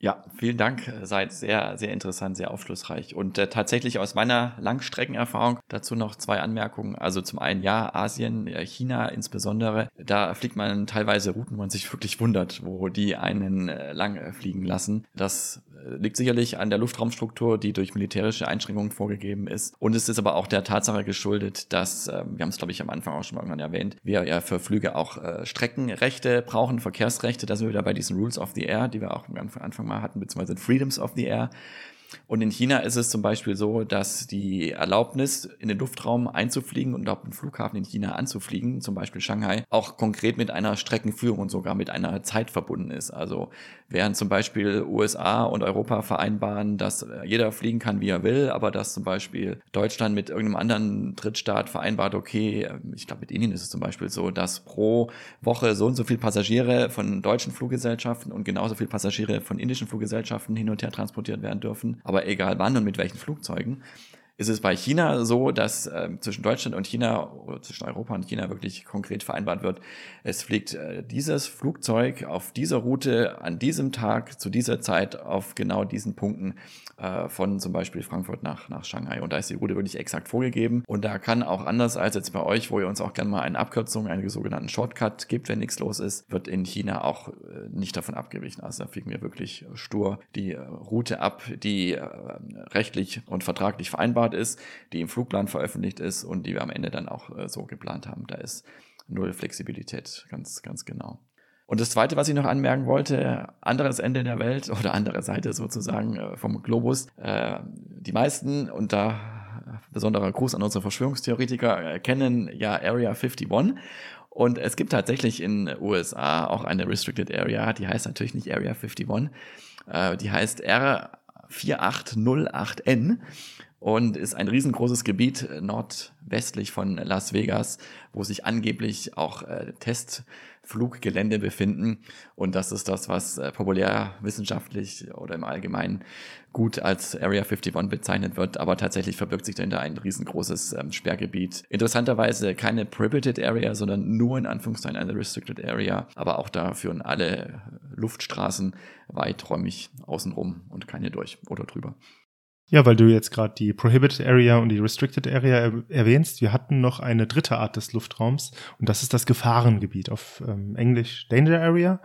Speaker 2: Ja, vielen Dank. Seid sehr, sehr interessant, sehr aufschlussreich. Und äh, tatsächlich aus meiner Langstreckenerfahrung dazu noch zwei Anmerkungen. Also zum einen, ja, Asien, äh, China insbesondere, da fliegt man teilweise Routen, wo man sich wirklich wundert, wo die einen äh, lang äh, fliegen lassen. Das liegt sicherlich an der Luftraumstruktur, die durch militärische Einschränkungen vorgegeben ist. Und es ist aber auch der Tatsache geschuldet, dass, äh, wir haben es glaube ich am Anfang auch schon mal irgendwann erwähnt, wir ja für Flüge auch äh, Streckenrechte brauchen, Verkehrsrechte. Da sind wir wieder bei diesen Rules of the Air, die wir auch am Anfang mal hatten, beziehungsweise Freedoms of the Air. Und in China ist es zum Beispiel so, dass die Erlaubnis, in den Luftraum einzufliegen und auf den Flughafen in China anzufliegen, zum Beispiel Shanghai, auch konkret mit einer Streckenführung und sogar mit einer Zeit verbunden ist. Also während zum Beispiel USA und Europa vereinbaren, dass jeder fliegen kann, wie er will, aber dass zum Beispiel Deutschland mit irgendeinem anderen Drittstaat vereinbart, okay, ich glaube mit Indien ist es zum Beispiel so, dass pro Woche so und so viele Passagiere von deutschen Fluggesellschaften und genauso viele Passagiere von indischen Fluggesellschaften hin und her transportiert werden dürfen, aber egal wann und mit welchen Flugzeugen ist es bei China so, dass äh, zwischen Deutschland und China oder zwischen Europa und China wirklich konkret vereinbart wird, es fliegt äh, dieses Flugzeug auf dieser Route an diesem Tag zu dieser Zeit auf genau diesen Punkten äh, von zum Beispiel Frankfurt nach, nach Shanghai. Und da ist die Route wirklich exakt vorgegeben. Und da kann auch anders als jetzt bei euch, wo ihr uns auch gerne mal eine Abkürzung, einen sogenannten Shortcut gibt, wenn nichts los ist, wird in China auch äh, nicht davon abgewichen. Also da fliegen wir wirklich stur die äh, Route ab, die äh, rechtlich und vertraglich vereinbart vereinbart ist, die im Flugplan veröffentlicht ist und die wir am Ende dann auch äh, so geplant haben. Da ist null Flexibilität, ganz, ganz genau. Und das Zweite, was ich noch anmerken wollte, anderes Ende der Welt oder andere Seite sozusagen äh, vom Globus. Äh, die meisten, und da besonderer Gruß an unsere Verschwörungstheoretiker, kennen ja Area 51. Und es gibt tatsächlich in USA auch eine Restricted Area, die heißt natürlich nicht Area 51, die heißt R4808N und ist ein riesengroßes Gebiet äh, nordwestlich von Las Vegas, wo sich angeblich auch äh, Testfluggelände befinden. Und das ist das, was äh, populär wissenschaftlich oder im Allgemeinen gut als Area 51 bezeichnet wird. Aber tatsächlich verbirgt sich dahinter ein riesengroßes ähm, Sperrgebiet. Interessanterweise keine Prohibited Area, sondern nur in Anführungszeichen eine Restricted Area. Aber auch da führen alle Luftstraßen weiträumig außenrum und keine durch oder drüber.
Speaker 1: Ja, weil du jetzt gerade die Prohibited Area und die Restricted Area er erwähnst, wir hatten noch eine dritte Art des Luftraums und das ist das Gefahrengebiet, auf ähm, Englisch Danger Area.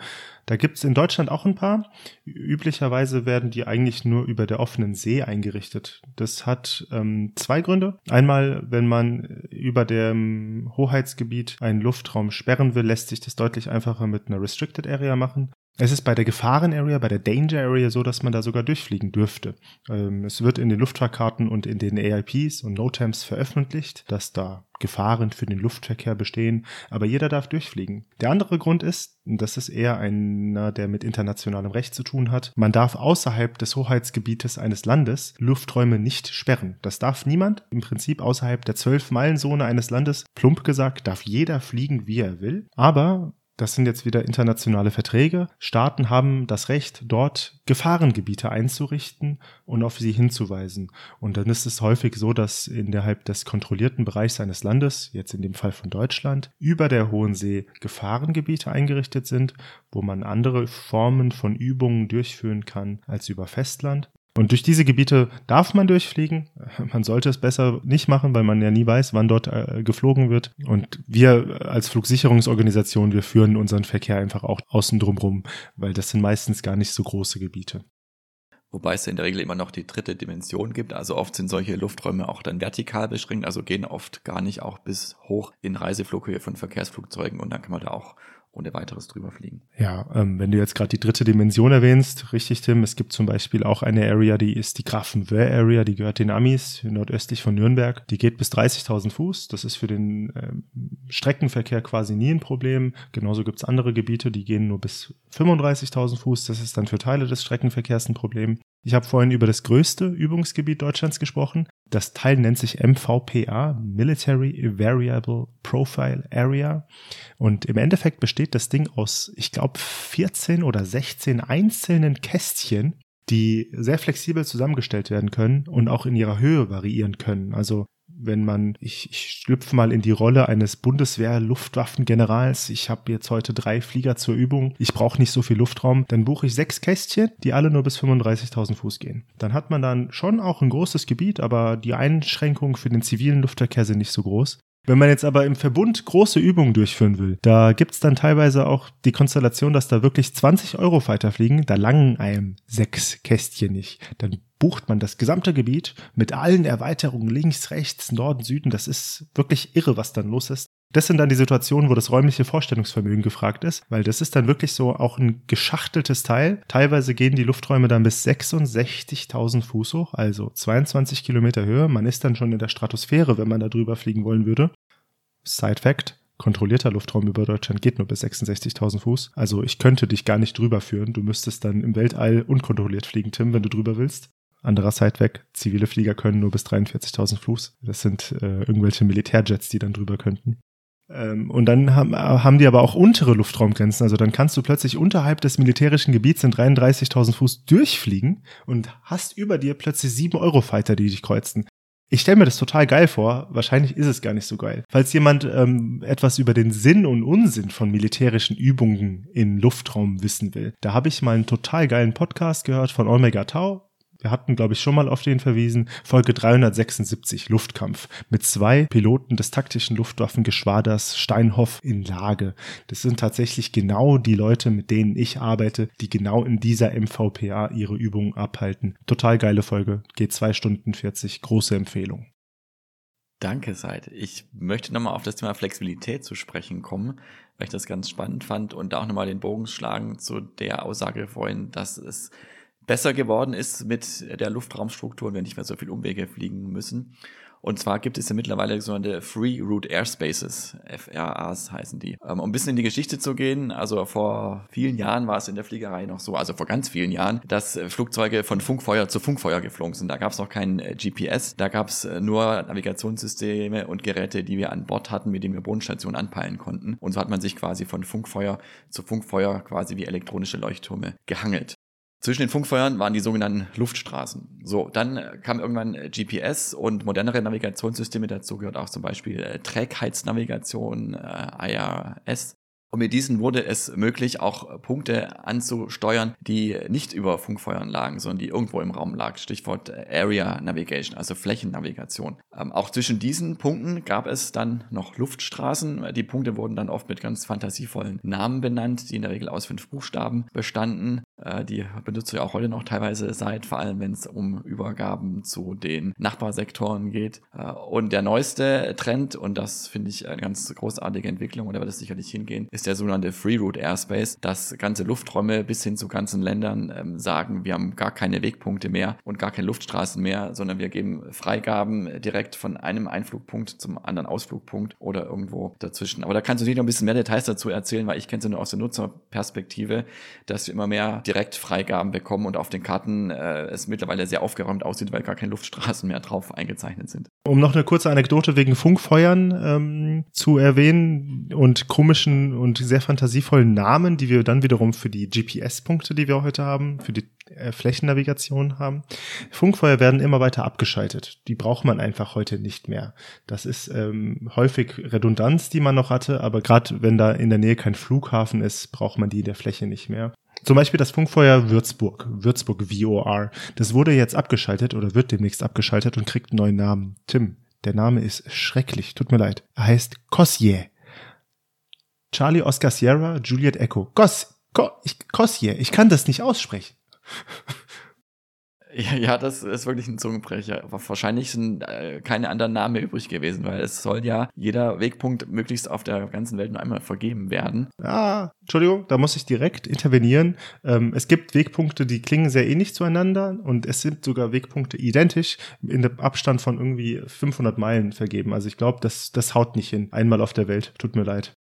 Speaker 1: Da gibt's in Deutschland auch ein paar. Üblicherweise werden die eigentlich nur über der offenen See eingerichtet. Das hat ähm, zwei Gründe. Einmal, wenn man über dem Hoheitsgebiet einen Luftraum sperren will, lässt sich das deutlich einfacher mit einer Restricted Area machen. Es ist bei der Gefahren-Area, bei der Danger-Area so, dass man da sogar durchfliegen dürfte. Ähm, es wird in den Luftfahrkarten und in den AIPs und NOTAMs veröffentlicht, dass da Gefahren für den Luftverkehr bestehen, aber jeder darf durchfliegen. Der andere Grund ist, das ist eher einer, der mit internationalem Recht zu tun hat, man darf außerhalb des Hoheitsgebietes eines Landes Lufträume nicht sperren. Das darf niemand. Im Prinzip außerhalb der 12-Meilen-Zone eines Landes, plump gesagt, darf jeder fliegen, wie er will. Aber das sind jetzt wieder internationale Verträge. Staaten haben das Recht, dort Gefahrengebiete einzurichten und auf sie hinzuweisen. Und dann ist es häufig so, dass innerhalb des kontrollierten Bereichs eines Landes, jetzt in dem Fall von Deutschland, über der Hohen See Gefahrengebiete eingerichtet sind, wo man andere Formen von Übungen durchführen kann als über Festland. Und durch diese Gebiete darf man durchfliegen. Man sollte es besser nicht machen, weil man ja nie weiß, wann dort äh, geflogen wird. Und wir als Flugsicherungsorganisation, wir führen unseren Verkehr einfach auch außen drumrum, weil das sind meistens gar nicht so große Gebiete.
Speaker 2: Wobei es in der Regel immer noch die dritte Dimension gibt. Also oft sind solche Lufträume auch dann vertikal beschränkt, also gehen oft gar nicht auch bis hoch in Reiseflughöhe von Verkehrsflugzeugen und dann kann man da auch ohne weiteres drüber fliegen.
Speaker 1: Ja, ähm, wenn du jetzt gerade die dritte Dimension erwähnst, richtig, Tim, es gibt zum Beispiel auch eine Area, die ist die Grafenwöhr Area, die gehört den Amis nordöstlich von Nürnberg. Die geht bis 30.000 Fuß. Das ist für den ähm, Streckenverkehr quasi nie ein Problem. Genauso gibt es andere Gebiete, die gehen nur bis 35.000 Fuß. Das ist dann für Teile des Streckenverkehrs ein Problem. Ich habe vorhin über das größte Übungsgebiet Deutschlands gesprochen. Das Teil nennt sich MVPA, Military Variable Profile Area. Und im Endeffekt besteht das Ding aus, ich glaube, 14 oder 16 einzelnen Kästchen, die sehr flexibel zusammengestellt werden können und auch in ihrer Höhe variieren können. Also wenn man, ich, ich schlüpfe mal in die Rolle eines Bundeswehr-Luftwaffengenerals, ich habe jetzt heute drei Flieger zur Übung, ich brauche nicht so viel Luftraum, dann buche ich sechs Kästchen, die alle nur bis 35.000 Fuß gehen. Dann hat man dann schon auch ein großes Gebiet, aber die Einschränkungen für den zivilen Luftverkehr sind nicht so groß. Wenn man jetzt aber im Verbund große Übungen durchführen will, da gibt's dann teilweise auch die Konstellation, dass da wirklich 20 Eurofighter fliegen, da langen einem sechs Kästchen nicht. Dann bucht man das gesamte Gebiet mit allen Erweiterungen links, rechts, Norden, Süden. Das ist wirklich irre, was dann los ist. Das sind dann die Situationen, wo das räumliche Vorstellungsvermögen gefragt ist, weil das ist dann wirklich so auch ein geschachteltes Teil. Teilweise gehen die Lufträume dann bis 66.000 Fuß hoch, also 22 Kilometer Höhe. Man ist dann schon in der Stratosphäre, wenn man da drüber fliegen wollen würde. Side Fact. Kontrollierter Luftraum über Deutschland geht nur bis 66.000 Fuß. Also ich könnte dich gar nicht drüber führen. Du müsstest dann im Weltall unkontrolliert fliegen, Tim, wenn du drüber willst. Anderer Side weg, zivile Flieger können nur bis 43.000 Fuß. Das sind äh, irgendwelche Militärjets, die dann drüber könnten. Ähm, und dann haben, haben die aber auch untere Luftraumgrenzen. Also dann kannst du plötzlich unterhalb des militärischen Gebiets in 33.000 Fuß durchfliegen und hast über dir plötzlich sieben Eurofighter, die dich kreuzen. Ich stelle mir das total geil vor. Wahrscheinlich ist es gar nicht so geil. Falls jemand ähm, etwas über den Sinn und Unsinn von militärischen Übungen in Luftraum wissen will, da habe ich mal einen total geilen Podcast gehört von Omega Tau wir hatten, glaube ich, schon mal auf den verwiesen, Folge 376, Luftkampf, mit zwei Piloten des taktischen Luftwaffengeschwaders Steinhoff in Lage. Das sind tatsächlich genau die Leute, mit denen ich arbeite, die genau in dieser MVPA ihre Übungen abhalten. Total geile Folge, geht zwei Stunden 40, große Empfehlung.
Speaker 2: Danke, Seid. Ich möchte nochmal auf das Thema Flexibilität zu sprechen kommen, weil ich das ganz spannend fand und da auch nochmal den Bogen schlagen zu der Aussage vorhin, dass es besser geworden ist mit der Luftraumstruktur und wir nicht mehr so viel Umwege fliegen müssen. Und zwar gibt es ja mittlerweile sogenannte Free Route Airspaces, FRAs heißen die. Ähm, um ein bisschen in die Geschichte zu gehen, also vor vielen Jahren war es in der Fliegerei noch so, also vor ganz vielen Jahren, dass Flugzeuge von Funkfeuer zu Funkfeuer geflogen sind. Da gab es noch kein äh, GPS, da gab es äh, nur Navigationssysteme und Geräte, die wir an Bord hatten, mit denen wir Bodenstationen anpeilen konnten. Und so hat man sich quasi von Funkfeuer zu Funkfeuer quasi wie elektronische Leuchttürme gehangelt. Zwischen den Funkfeuern waren die sogenannten Luftstraßen. So, dann kam irgendwann äh, GPS und modernere Navigationssysteme dazu, gehört auch zum Beispiel äh, Trägheitsnavigation, äh, IRS. Und mit diesen wurde es möglich, auch Punkte anzusteuern, die nicht über Funkfeuern lagen, sondern die irgendwo im Raum lagen. Stichwort Area Navigation, also Flächennavigation. Ähm, auch zwischen diesen Punkten gab es dann noch Luftstraßen. Die Punkte wurden dann oft mit ganz fantasievollen Namen benannt, die in der Regel aus fünf Buchstaben bestanden. Äh, die benutze ich auch heute noch teilweise seit, vor allem wenn es um Übergaben zu den Nachbarsektoren geht. Äh, und der neueste Trend, und das finde ich eine ganz großartige Entwicklung, und da wird es sicherlich hingehen, ist der sogenannte Free Route Airspace, dass ganze Lufträume bis hin zu ganzen Ländern ähm, sagen, wir haben gar keine Wegpunkte mehr und gar keine Luftstraßen mehr, sondern wir geben Freigaben direkt von einem Einflugpunkt zum anderen Ausflugpunkt oder irgendwo dazwischen. Aber da kannst du dir noch ein bisschen mehr Details dazu erzählen, weil ich kenne es nur aus der Nutzerperspektive, dass wir immer mehr direkt Freigaben bekommen und auf den Karten äh, es mittlerweile sehr aufgeräumt aussieht, weil gar keine Luftstraßen mehr drauf eingezeichnet sind.
Speaker 1: Um noch eine kurze Anekdote wegen Funkfeuern ähm, zu erwähnen und komischen und sehr fantasievollen Namen, die wir dann wiederum für die GPS-Punkte, die wir heute haben, für die äh, Flächennavigation haben. Funkfeuer werden immer weiter abgeschaltet. Die braucht man einfach heute nicht mehr. Das ist ähm, häufig Redundanz, die man noch hatte, aber gerade wenn da in der Nähe kein Flughafen ist, braucht man die in der Fläche nicht mehr. Zum Beispiel das Funkfeuer Würzburg, Würzburg VOR. Das wurde jetzt abgeschaltet oder wird demnächst abgeschaltet und kriegt einen neuen Namen. Tim, der Name ist schrecklich, tut mir leid. Er heißt Kossier. Charlie Oscar Sierra, Juliet Echo. Kos, Ko, ich, ich kann das nicht aussprechen.
Speaker 2: Ja, ja, das ist wirklich ein Zungenbrecher. Wahrscheinlich sind äh, keine anderen Namen übrig gewesen, weil es soll ja jeder Wegpunkt möglichst auf der ganzen Welt nur einmal vergeben werden.
Speaker 1: Ah, Entschuldigung, da muss ich direkt intervenieren. Ähm, es gibt Wegpunkte, die klingen sehr ähnlich zueinander und es sind sogar Wegpunkte identisch in dem Abstand von irgendwie 500 Meilen vergeben. Also ich glaube, das, das haut nicht hin. Einmal auf der Welt. Tut mir leid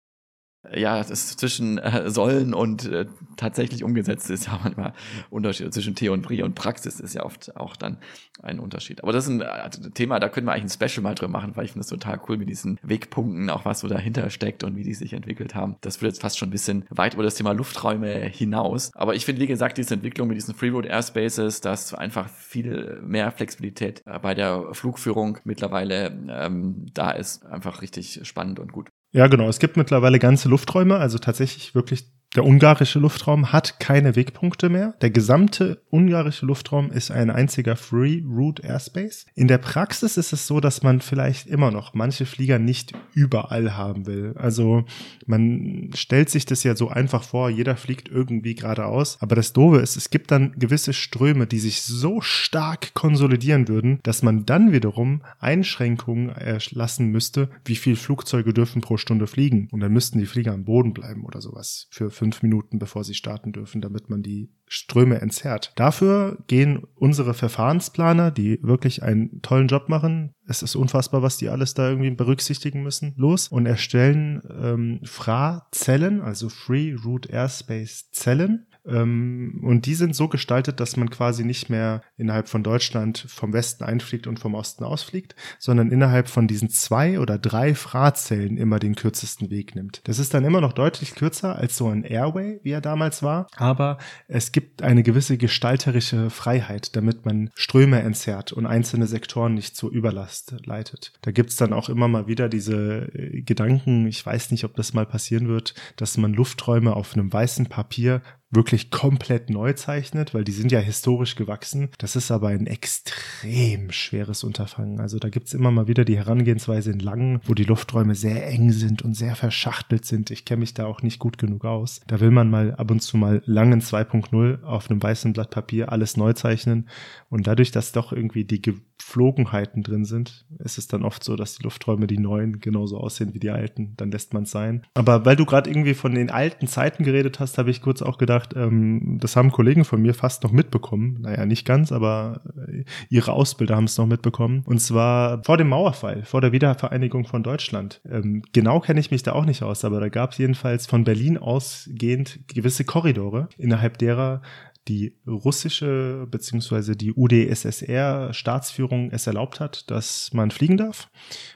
Speaker 2: ja, das ist zwischen äh, Sollen und äh, tatsächlich umgesetzt ist ja manchmal Unterschied. Zwischen Theorie und Praxis ist ja oft auch dann ein Unterschied. Aber das ist ein äh, Thema, da können wir eigentlich ein Special mal drüber machen, weil ich finde das total cool mit diesen Wegpunkten, auch was so dahinter steckt und wie die sich entwickelt haben. Das wird jetzt fast schon ein bisschen weit über das Thema Lufträume hinaus. Aber ich finde, wie gesagt, diese Entwicklung mit diesen Freeroad Airspaces, dass einfach viel mehr Flexibilität äh, bei der Flugführung mittlerweile ähm, da ist, einfach richtig spannend und gut.
Speaker 1: Ja, genau. Es gibt mittlerweile ganze Lufträume, also tatsächlich wirklich Der ungarische Luftraum hat keine Wegpunkte mehr. Der gesamte ungarische Luftraum ist ein einziger Free Route Airspace. In der Praxis ist es so, dass man vielleicht immer noch manche Flieger nicht überall haben will. Also man stellt sich das ja so einfach vor, jeder fliegt irgendwie geradeaus. Aber das Doofe ist, es gibt dann gewisse Ströme, die sich so stark konsolidieren würden, dass man dann wiederum Einschränkungen erlassen müsste, wie viele Flugzeuge dürfen pro Stunde fliegen. Und dann müssten die Flieger am Boden bleiben oder sowas für fünf Minuten, bevor sie starten dürfen, damit man die Ströme entzerrt. Dafür gehen unsere Verfahrensplaner, die wirklich einen tollen Job machen, es ist unfassbar, was die alles da irgendwie berücksichtigen müssen, los und erstellen ähm, FRA-Zellen, also Free Root Airspace Zellen, und die sind so gestaltet, dass man quasi nicht mehr innerhalb von Deutschland vom Westen einfliegt und vom Osten ausfliegt, sondern innerhalb von diesen zwei oder drei Frazellen immer den kürzesten Weg nimmt. Das ist dann immer noch deutlich kürzer als so ein Airway, wie er damals war, aber es gibt eine gewisse gestalterische Freiheit, damit man Ströme entzerrt und einzelne Sektoren nicht zur Überlast leitet. Da gibt es dann auch immer mal wieder diese äh, Gedanken, ich weiß nicht, ob das mal passieren wird, dass man Lufträume auf einem weißen Papier wirklich komplett neu zeichnet, weil die sind ja historisch gewachsen. Das ist aber ein extrem schweres Unterfangen. Also da gibt es immer mal wieder die Herangehensweise in Langen, wo die Lufträume sehr eng sind und sehr verschachtelt sind. Ich kenne mich da auch nicht gut genug aus. Da will man mal ab und zu mal Langen 2.0 auf einem weißen Blatt Papier alles neu zeichnen. Und dadurch, dass doch irgendwie die Geflogenheiten drin sind, ist es dann oft so, dass die Lufträume, die neuen, genauso aussehen wie die alten. Dann lässt man es sein. Aber weil du gerade irgendwie von den alten Zeiten geredet hast, habe ich kurz auch gedacht, gesagt, ähm, das haben Kollegen von mir fast noch mitbekommen. Naja, nicht ganz, aber äh, ihre Ausbilder haben es noch mitbekommen. Und zwar vor dem Mauerfall, vor der Wiedervereinigung von Deutschland. Ähm, genau kenne ich mich da auch nicht aus, aber da gab es jedenfalls von Berlin ausgehend gewisse Korridore, innerhalb derer die russische bzw. die UdSSR-Staatsführung es erlaubt hat, dass man fliegen darf.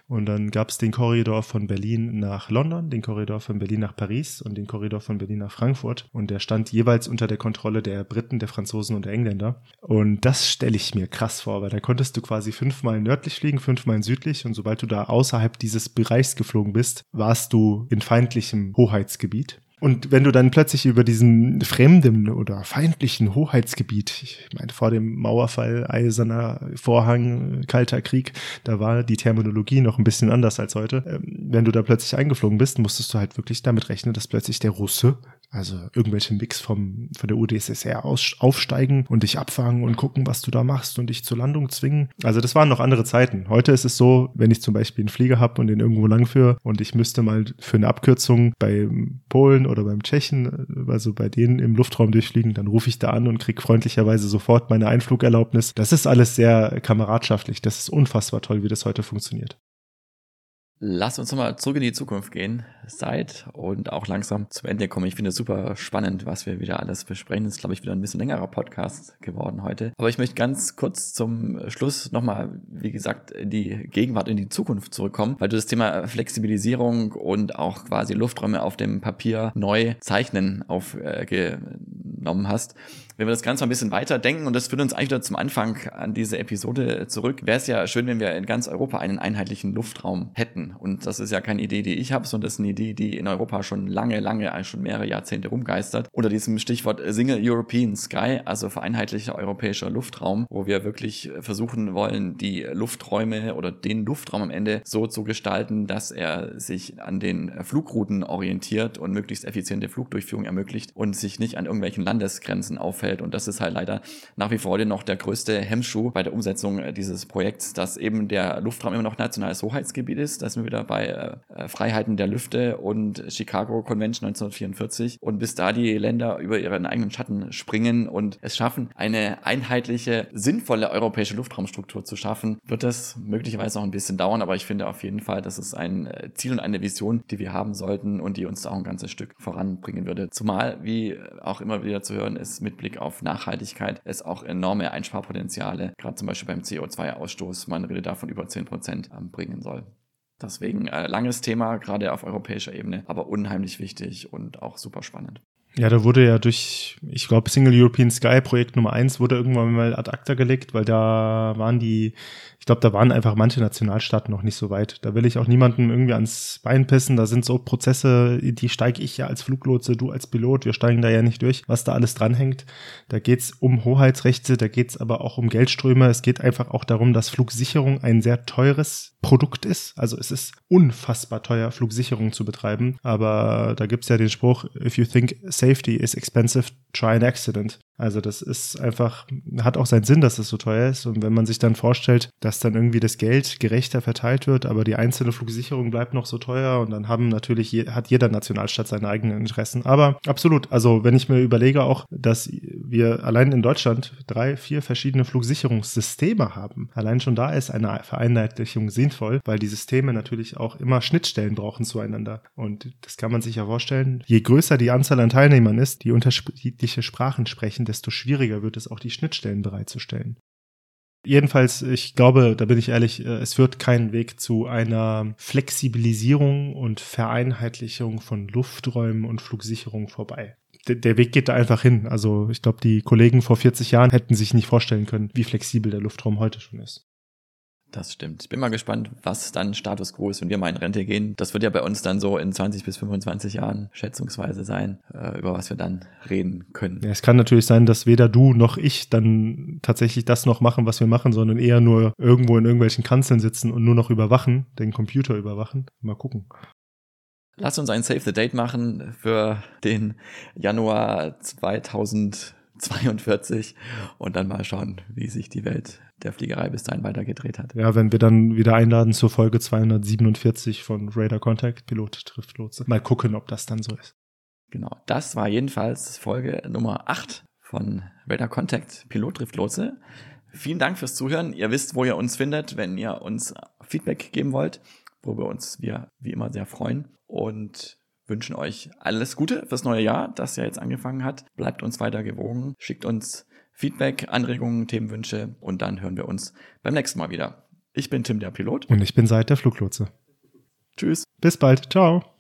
Speaker 1: Und dann gab es den Korridor von Berlin nach London, den Korridor von Berlin nach Paris und den Korridor von Berlin nach Frankfurt. Und der stand jeweils unter der Kontrolle der Briten, der Franzosen und der Engländer. Und das stelle ich mir krass vor, weil da konntest du quasi fünfmal nördlich fliegen, fünfmal südlich. Und sobald du da außerhalb dieses Bereichs geflogen bist, warst du in feindlichem Hoheitsgebiet. Und wenn du dann plötzlich über diesen fremden oder feindlichen Hoheitsgebiet, ich meine, vor dem Mauerfall, eiserner Vorhang, kalter Krieg, da war die Terminologie noch ein bisschen anders als heute. Ähm, wenn du da plötzlich eingeflogen bist, musstest du halt wirklich damit rechnen, dass plötzlich der Russe also irgendwelche Mix vom, von der UdSSR aus, aufsteigen und dich abfangen und gucken, was du da machst und dich zur Landung zwingen. Also das waren noch andere Zeiten. Heute ist es so, wenn ich zum Beispiel einen Flieger habe und den irgendwo langführe und ich müsste mal für eine Abkürzung beim Polen oder beim Tschechen, also bei denen im Luftraum durchfliegen, dann rufe ich da an und kriege freundlicherweise sofort meine Einflugerlaubnis. Das ist alles sehr kameradschaftlich. Das ist unfassbar toll, wie das heute funktioniert.
Speaker 2: Lass uns nochmal zurück in die Zukunft gehen, Zeit und auch langsam zum Ende kommen. Ich finde es super spannend, was wir wieder alles besprechen. Das ist, glaube ich, wieder ein bisschen längerer Podcast geworden heute. Aber ich möchte ganz kurz zum Schluss nochmal, wie gesagt, in die Gegenwart, in die Zukunft zurückkommen, weil du das Thema Flexibilisierung und auch quasi Lufträume auf dem Papier neu zeichnen aufgenommen hast. Wenn wir das Ganze ein bisschen weiter denken, und das führt uns eigentlich wieder zum Anfang an diese Episode zurück, wäre es ja schön, wenn wir in ganz Europa einen einheitlichen Luftraum hätten. Und das ist ja keine Idee, die ich habe, sondern das ist eine Idee, die in Europa schon lange, lange, eigentlich schon mehrere Jahrzehnte rumgeistert. Unter diesem Stichwort Single European Sky, also vereinheitlicher europäischer Luftraum, wo wir wirklich versuchen wollen, die Lufträume oder den Luftraum am Ende so zu gestalten, dass er sich an den Flugrouten orientiert und möglichst effiziente Flugdurchführung ermöglicht und sich nicht an irgendwelchen Landesgrenzen aufhält auffällt. Und das ist halt leider nach wie vor noch der größte Hemmschuh bei der Umsetzung dieses Projekts, dass eben der Luftraum immer noch nationales Hoheitsgebiet ist. Da sind wir wieder bei äh, äh Freiheiten der Lüfte und Chicago Convention 1944. Und bis da die Länder über ihren eigenen Schatten springen und es schaffen, eine einheitliche, sinnvolle europäische Luftraumstruktur zu schaffen, wird das möglicherweise auch ein bisschen dauern. Aber ich finde auf jeden Fall, das ist ein äh, Ziel und eine Vision, die wir haben sollten und die uns auch ein ganzes Stück voranbringen würde. Zumal, wie auch immer wieder zu hören ist, mit Blick auf Nachhaltigkeit es auch enorme Einsparpotenziale, gerade zum Beispiel beim CO2-Ausstoß, man redet davon über 10 Prozent, ähm, bringen soll. Deswegen äh, langes Thema, gerade auf europäischer Ebene, aber unheimlich wichtig und auch super spannend.
Speaker 1: Ja, da wurde ja durch, ich glaube, Single European Sky Projekt Nummer 1 wurde irgendwann mal ad acta gelegt, weil da waren die, ich glaube, da waren einfach manche Nationalstaaten noch nicht so weit. Da will ich auch niemandem irgendwie ans Bein pissen. Da sind so Prozesse, die steige ich ja als Fluglotse, du als Pilot, wir steigen da ja nicht durch, was da alles dranhängt. Da geht es um Hoheitsrechte, da geht es aber auch um Geldströme. Es geht einfach auch darum, dass Flugsicherung ein sehr teures Produkt ist. Also es ist unfassbar teuer, Flugsicherung zu betreiben. Aber da gibt es ja den Spruch, if you think safety is expensive, try an accident. Also das ist einfach, hat auch seinen Sinn, dass es so teuer ist. Und wenn man sich dann vorstellt, dass dann irgendwie das Geld gerechter verteilt wird, aber die einzelne Flugsicherung bleibt noch so teuer und dann haben natürlich, hat jeder Nationalstaat seine eigenen Interessen. Aber absolut, also wenn ich mir überlege auch, dass wir allein in Deutschland drei, vier verschiedene Flugsicherungssysteme haben, allein schon da ist eine Vereinheitlichung sinnvoll, weil die Systeme natürlich auch immer Schnittstellen brauchen zueinander. Und das kann man sich ja vorstellen. Je größer die Anzahl an Teilnehmern ist, die unterschiedliche Sprachen sprechen, desto schwieriger wird es auch, die Schnittstellen bereitzustellen. Jedenfalls, ich glaube, da bin ich ehrlich, äh, es wird kein Weg zu einer Flexibilisierung und Vereinheitlichung von Lufträumen und Flugsicherung vorbei. Der Weg geht da einfach hin. Also ich glaube, die Kollegen vor 40 Jahren hätten sich nicht vorstellen können, wie flexibel der Luftraum heute schon ist.
Speaker 2: Das stimmt. Ich bin mal gespannt, was dann Status quo ist, wenn wir mal in Rente gehen. Das wird ja bei uns dann so in 20 bis 25 Jahren schätzungsweise sein, äh, über was wir dann reden können.
Speaker 1: Ja, es kann natürlich sein, dass weder du noch ich dann tatsächlich das noch machen, was wir machen, sondern eher nur irgendwo in irgendwelchen Kanzeln sitzen und nur noch überwachen, den Computer überwachen. Mal gucken.
Speaker 2: Lass uns ein Save the Date machen für den Januar 2042 und dann mal schauen, wie sich die Welt der Fliegerei bis dahin weitergedreht hat.
Speaker 1: Ja, wenn wir dann wieder einladen zur Folge 247 von Radar Contact, Pilot trifft Lotse. Mal gucken, ob das dann so ist.
Speaker 2: Genau, das war jedenfalls Folge Nummer 8 von Radar Contact, Pilot trifft Lotse. Vielen Dank fürs Zuhören. Ihr wisst, wo ihr uns findet, wenn ihr uns Feedback geben wollt, wo wir uns wir wie immer sehr freuen und wünschen euch alles Gute fürs neue Jahr, das ja jetzt angefangen hat. Bleibt uns weiter gewogen, schickt uns Feedback, Anregungen, Themenwünsche und dann hören wir uns beim nächsten Mal wieder. Ich bin Tim, der Pilot.
Speaker 1: Und ich bin Seid, der Fluglotse.
Speaker 2: Tschüss.
Speaker 1: Bis bald. Ciao.